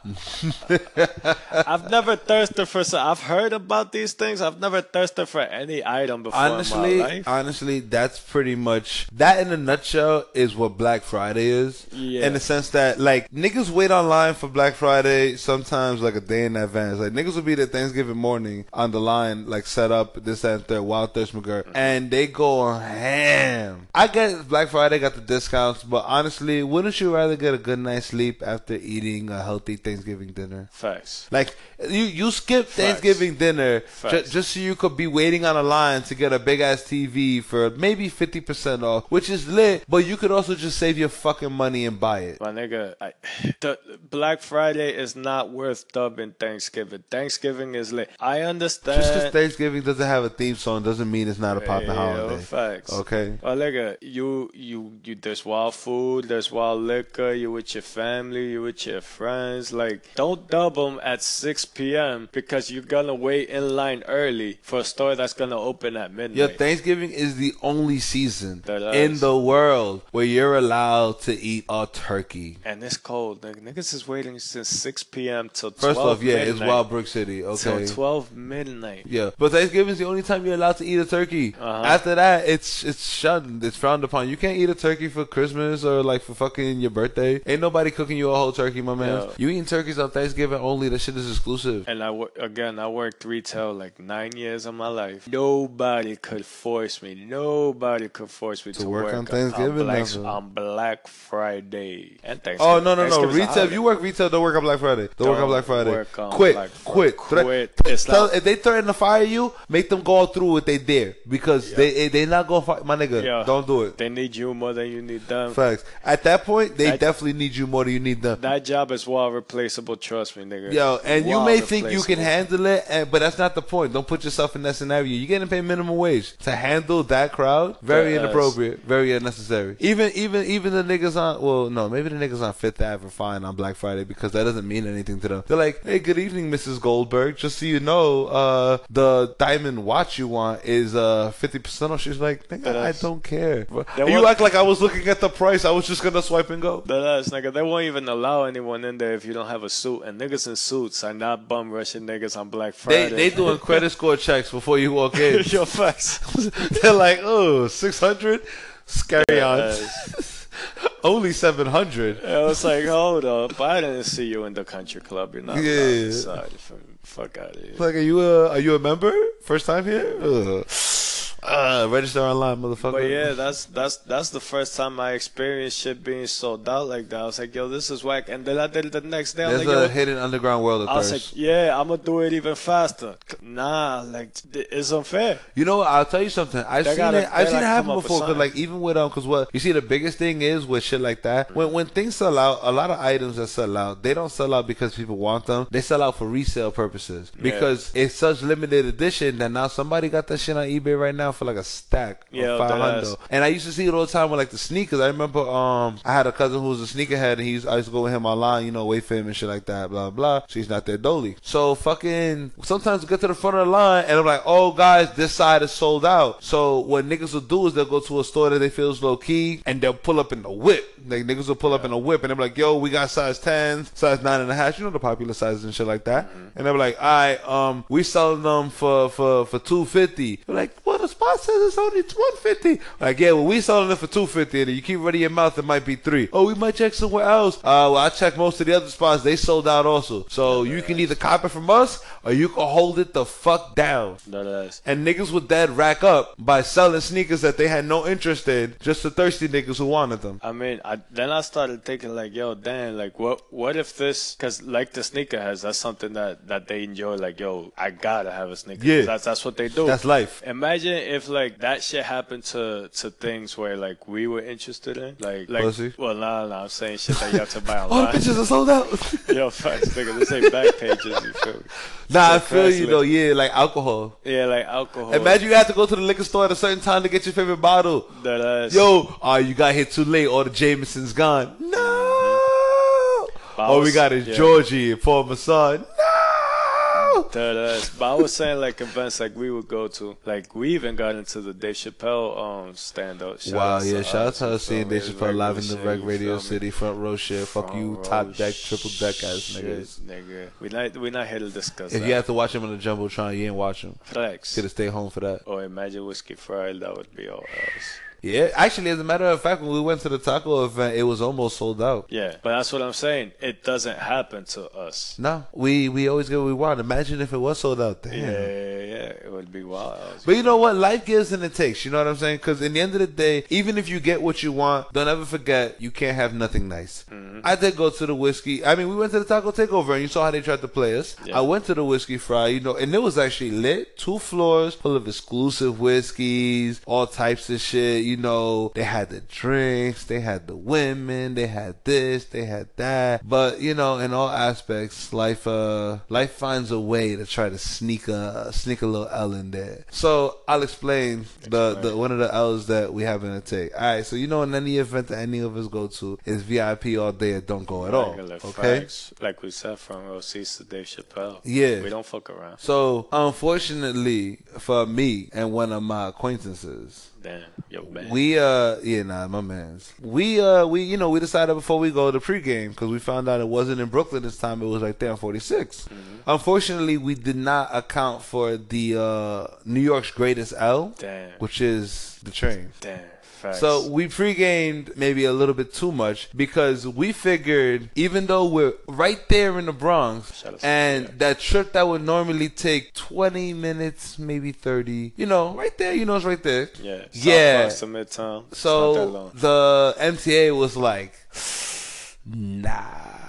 I've never thirsted for. some- I've heard about these things. I've never thirsted for any item before honestly, in my life. honestly, that's pretty much that in a nutshell is what Black Friday is. Yeah. In the sense that like niggas wait online for Black Friday sometimes like a day in advance. Like niggas will be there Thanksgiving morning on the line, like set up this that, and third, Wild Thirst McGirt, mm-hmm. and they go ham. I get Black Friday got the discounts, but honestly, wouldn't you rather get a good night's sleep after eating a healthy Thanksgiving dinner? Facts. Like you, you skip Thanksgiving dinner ju- just so you could be waiting on a line to get a big ass TV for maybe fifty percent off, which is lit. But you could also just save your fucking money and buy it. My nigga, I, the Black Friday is not worth dubbing Thanksgiving. Thanksgiving is lit. I understand. Just because Thanksgiving doesn't have a theme song doesn't mean it's not a Yeah, holiday. Facts. Okay. Well, nigga, you, you, you. There's wild food. There's wild liquor. You with your family. You with your friends. Like, don't dub them at 6 p.m. because you're gonna wait in line early for a store that's gonna open at midnight. Yeah, Thanksgiving is the only season in the world where you're allowed to eat a turkey. and it's cold. Nigga. Niggas is waiting since 6 p.m. till 12 First off, yeah, it's. Wild Brick City. Okay. Till 12 midnight. Yeah, but Thanksgiving's the only time you're allowed to eat a turkey. Uh-huh. After that, it's it's shunned. It's frowned upon. You can't eat a turkey for Christmas or like for fucking your birthday. Ain't nobody cooking you a whole turkey, my man. Yeah. You eating turkeys on Thanksgiving only. That shit is exclusive. And I again, I worked retail like nine years of my life. Nobody could force me. Nobody could force me to, work on Thanksgiving, Black, on Black Friday and Thanksgiving. Oh no no no! Retail. If you work retail, don't work on Black Friday. Don't, work on Black Friday. work on quit, Black quit, Friday. Quit. It's tell- if they threaten to fire you, make them go through what they dare because they eh, they not gonna fight my nigga. Yeah. Don't do it. They need you more than you need them. Facts. At that point, they That- definitely need you more than you need them. That job is well replaceable. Trust me, nigga. Yo, and you may think you can handle it, and, but that's not the point. Don't put yourself in that scenario. You're getting paid minimum wage to handle that crowd. Very Yes. inappropriate, very unnecessary. Even even even the niggas on well, no, maybe the niggas on Fifth Ave are fine on Black Friday because that doesn't mean anything to them. They're like, hey, good evening, Mrs. Goldberg. Just so you know, uh, the diamond watch you want is uh fifty percent off. She's like, nigga, That I is- don't care. You act like I was looking at the price. I was just gonna swipe and go. That ass, nigga. They won't even allow anyone in there if you don't have a suit. And niggas in suits are not bum rushing niggas on Black Friday. they doing credit score checks before you walk in. Yo, facts. They're like, oh, 600? Scary on. Only 700. I was like, hold up. I didn't see you in the country club. You're not Yeah. F- Fuck out of here. Like, are you a, are you a member? First time here? Ugh. Uh, register online, motherfucker. But yeah, that's that's that's the first time I experienced shit being sold out like that. I was like, yo, this is whack. And then I did it the next day. I was There's like, a hidden underground world of I was like, yeah, I'm gonna do it even faster. Nah, like it's unfair. You know, what? I'll tell you something. I've They seen gotta- it. I've they seen it gotta happen up with before. Cause something. like even with um, cause what you see, the biggest thing is with shit like that. When when things sell out, a lot of items that sell out, they don't sell out because people want them. They sell out for resale purposes because it's such limited edition that now somebody got that shit on eBay right now for like a stack. Yeah, of five that And I used to see it all the time with like the sneakers. I remember um I had a cousin who was a sneakerhead and he used, I used to go with him online, you know, wait for him and shit like that, blah blah. She's not there dolly. So fucking sometimes we get to the front of the line and I'm like, oh guys, this side is sold out. So what niggas will do is they'll go to a store that they feel is low key and they'll pull up in the whip. Like niggas will pull up in a whip and they're like, yo, we got size 10, size nine and a half, you know the popular sizes and shit like that. And they're like, all right, um, we selling them for for for two fifty. They're like, well, the spot says it's only one fifty. Like, yeah, well, we selling it for two fifty, and you keep running your mouth, it might be three. Oh, we might check somewhere else. Uh, well, I checked most of the other spots; they sold out also. So you can either cop it from us, or you can hold it the fuck down. And niggas would dead rack up by selling sneakers that they had no interest in, just to thirsty niggas who wanted them. I mean, I, then I started thinking like, yo, damn, like what what if this? Because like the sneakerheads, that's something that that they enjoy. Like, yo, I gotta have a sneaker. Yeah. that's that's what they do. That's life. Imagine if like that shit happened to to things where like we were interested in, like like. Pussy? Well, nah, nah, I'm saying shit that you have to buy online. All the bitches are sold out. yo, facts, nigga, this ain't back pages. You feel me? nah, I feel you though. Yeah, like alcohol. Yeah, like alcohol. Imagine you have to go to the liquor store at a certain time to get your favorite bottle. that. Yo, oh, you got here too late. All the Jameson's gone. Mm-hmm. No. I All we got is yeah. Georgi and Paul Masson. No. go. Dead. But I was saying like events like we would go to. Like we even got into the Dave Chappelle um stand up. Wow, yeah, shout out to us, seeing Dave? Chappelle live in the Reg Radio? City front row shit. Fuck you, top deck, triple deck ass niggas. Nigga. We not we not here to discuss If that. you have to watch him on the jumbotron, you ain't watch him. Flex. Could have stayed home for that. Or imagine whiskey fried, that would be all else. Yeah, actually, as a matter of fact, when we went to the taco event, it was almost sold out. Yeah, but that's what I'm saying. It doesn't happen to us. No, we we always get what we want. Imagine if it was sold out. Damn. Yeah, yeah, yeah. It would be wild. But you know what? Life gives and it takes. You know what I'm saying? Because in the end of the day, even if you get what you want, don't ever forget you can't have nothing nice. Mm-hmm. I did go to the whiskey. I mean, we went to the taco takeover, and you saw how they tried to play us. Yeah. I went to the whiskey fry, you know, and it was actually lit. Two floors full of exclusive whiskeys, all types of shit. You know, they had the drinks, they had the women, they had this, they had that. But you know, in all aspects, life uh life finds a way to try to sneak a sneak a little L in there. So I'll explain the, the one of the L's that we happen to take. All right, so you know, in any event that any of us go to, is VIP all day or don't go at all. Okay. facts. Like we said from OCs to Dave Chappelle. Yeah. We don't fuck around. So unfortunately for me and one of my acquaintances, Damn. Yo, man. we uh yeah nah my man's we uh we you know we decided before we go to pregame because we found out it wasn't in Brooklyn this time it was right there on 46. Unfortunately, we did not account for the uh New York's greatest L, Damn. which is the train. Damn. Facts. So we pre-gamed maybe a little bit too much because we figured even though we're right there in the Bronx Shout out to and that trip that would normally take 20 minutes, maybe 30, you know, right there, you know it's right there. yeah. Yeah. South Bronx to Midtown. It's not that So the MTA was like, nah.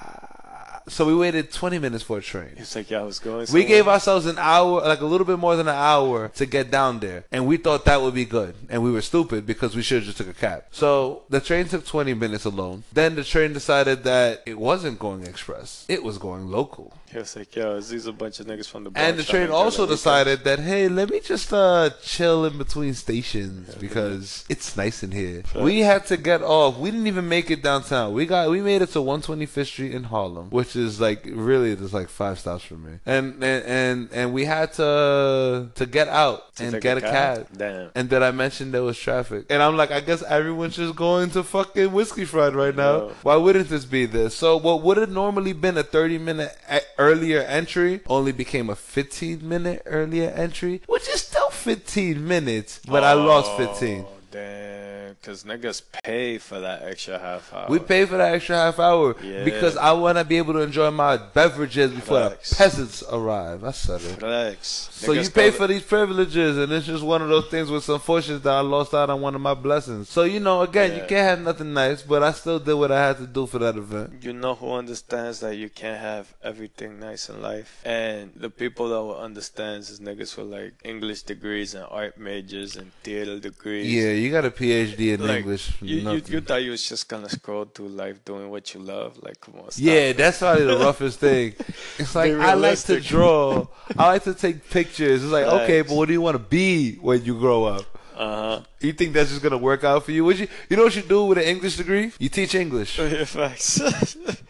So we waited 20 minutes for a train. It's like, yeah, I was going We gave ourselves an hour, like a little bit more than an hour to get down there. And we thought that would be good. And we were stupid because we should have just took a cab. So the train took 20 minutes alone. Then the train decided that it wasn't going express. It was going local. He was like, yo, these a bunch of niggas from the Bronx And the train also decided that, hey, let me just uh, chill in between stations because it's nice in here. We had to get off. We didn't even make it downtown. We got we made it to 125th Street in Harlem, which is like really just like five stops from me. And and and, and we had to to get out To and get a cab? cab. Damn. And then I mentioned there was traffic. And I'm like, I guess everyone's just going to fucking Whiskey Fried right now. No. Why wouldn't this be this? So what would have normally been a 30 minute e- earlier entry only became a 15 minute earlier entry, which is still 15 minutes, but I lost 15. Damn, because niggas pay for that extra half hour. We pay for that extra half hour Yeah. because I want to be able to enjoy my beverages before Facts. the peasants arrive. I said it. Flex. So you pay for these privileges, and it's just one of those things with some unfortunate that I lost out on one of my blessings. So you know, again, you can't have nothing nice, but I still did what I had to do for that event. You know who understands that you can't have everything nice in life? And the people that will understand is niggas with like English degrees and art majors and theater degrees. Yeah, you got a PhD in Like, English. You, you, you thought you was just gonna scroll through life doing what you love? Like, come on, stop. Yeah, that's probably the roughest thing. It's like I like to draw. I like to take pictures. It's like okay, but what do you want to be when you grow up? Uh huh. You think that's just gonna work out for you? What you you know what you do with an English degree? You teach English. Yeah, facts.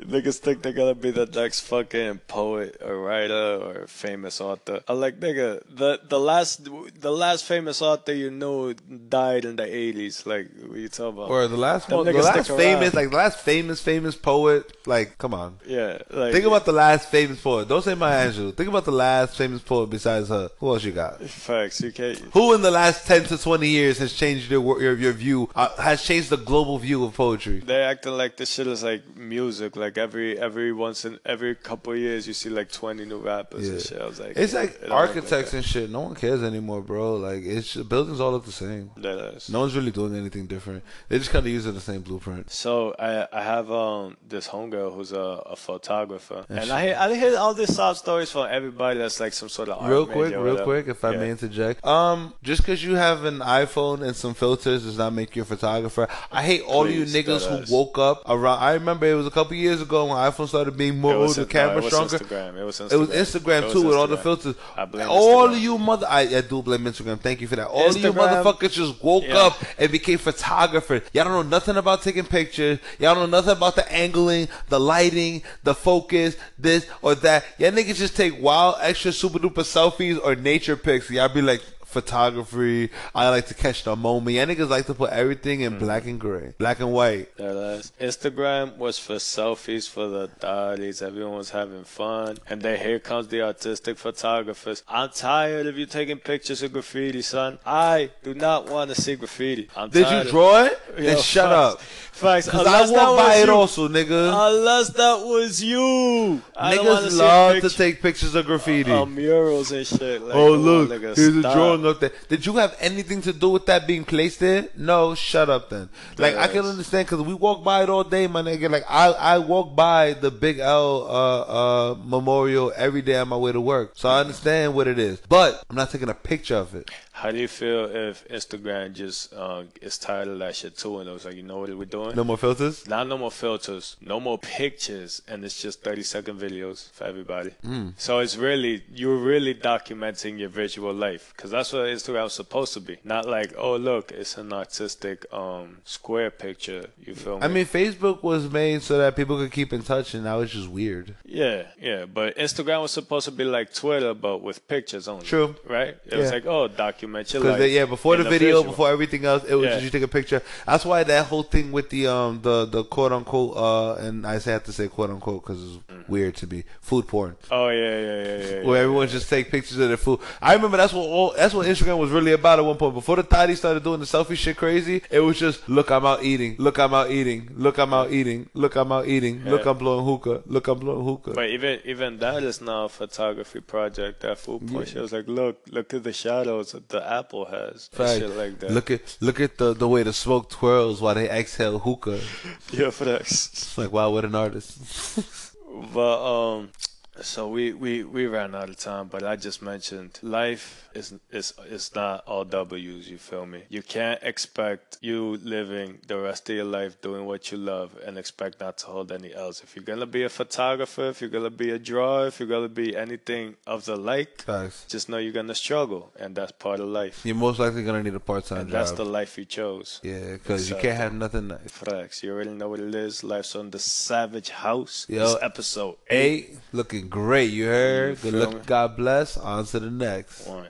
Niggas think they're gonna be the next fucking poet or writer or famous author. I'm like, nigga, the the last the last famous author you know died in the '80s. Like, what you talking about? Or the last one, the last famous, like the last famous famous poet. Like, come on. yeah, like Think about the last famous poet. Don't say Maya Angelou. Think about the last famous poet besides her. Who else you got? facts. You can't. Who in the last ten to twenty years has changed your wor- your, your view? Uh, has changed the global view of poetry? They're acting like this shit is like music. Like every every once in every couple of years, you see like 20 new rappers and Yeah. shit. I was like, It's like it architects that. and shit. No one cares anymore, bro. Like it's buildings all look the same. No one's really doing anything different. They just kind of using the same blueprint. So I I have um this homegirl who's a, a photographer, And and I hear I hear all these sob stories from everybody that's like some sort of art Real quick, real quick, if I Yeah. may interject. Um, just because you have an iPhone and some filters does not make you a photographer. I hate all Please, you niggas who woke up around. I remember it was a couple years ago when iPhone started being more was the no, camera was stronger. Instagram. It was Instagram. It was Instagram It was too with all the filters. I blame all Instagram. of you mother, I, I do blame Instagram. Thank you for that. All of you motherfuckers just woke Yeah. up and became photographers. Y'all don't know nothing about taking pictures. Y'all don't know nothing about the angling, the lighting, the focus, this or that. Y'all niggas just take wild, extra, super duper selfies or nature pics. Y'all be like. Photography. I like to catch the moment. Y'all niggas like to put everything in mm. black and gray, black and white. Deadass. Instagram was for selfies for the daddies. Everyone was having fun. And then here comes the artistic photographers. I'm tired of you taking pictures of graffiti, son. I do not want to see graffiti. I'm Did you draw it? Yo, Then shut facts. up. Facts. Cause I that walk by it you. also, nigga. Unless that was you. I Niggas love to take pictures of graffiti. of murals and shit. Like, oh look, here's a drawing Did you have anything to do with that being placed there? No, shut up then. Like I can understand because we walk by it all day, my nigga. Like I, I walk by the Big L uh, uh, memorial every day on my way to work, so I understand what it is. But I'm not taking a picture of it. How do you feel if Instagram just uh, is tired of that shit too? And it was like, you know what we're doing? No more filters. Not no more filters, no more pictures, and it's just 30 second videos for everybody. Mm. So it's really, you're really documenting your visual life because that's what Instagram's supposed to be. Not like, oh, look, it's an artistic um, square picture. You feel me? I mean, Facebook was made so that people could keep in touch, and now it's just weird. yeah, yeah, but Instagram was supposed to be like Twitter, but with pictures only. True. Right? It was like, oh, document your Because yeah, before the video, visual. before everything else, it was Yeah. just you take a picture. That's why that whole thing with the um the the quote unquote uh and I say have to say quote unquote because it's Mm. weird to be food porn. Oh, yeah, yeah, yeah, yeah. yeah. Where everyone just take pictures of their food. I remember that's what all, that's what Instagram was really about at one point. Before the Toddy started doing the selfie shit crazy, it was just look I'm out eating, look I'm out eating, look I'm out eating, look I'm out eating, look I'm blowing hookah, look I'm blowing hookah. But even even that is now a photography project. That food porn shit was like, look, look at the shadows that the apple has, Fact. shit like that. Look at look at the the way the smoke twirls while they exhale hookah. yeah, for that. It's like wow, what an artist. But um, so we we we ran out of time. But I just mentioned life is is is not all W's. You feel me? You can't expect you living the rest of your life doing what you love and expect not to hold any else. If you're gonna be a photographer, if you're gonna be a drawer, if you're gonna be anything of the like, Facts. just know you're gonna struggle, and that's part of life. You're most likely gonna need a part time And job. that's the life you chose. yeah, because you can't have nothing nice. Facts. You already know what it is. Life's on the Savage House. Yo, This episode eight. Eight, looking great. You heard? You Good luck. me? God bless. On to the next. One.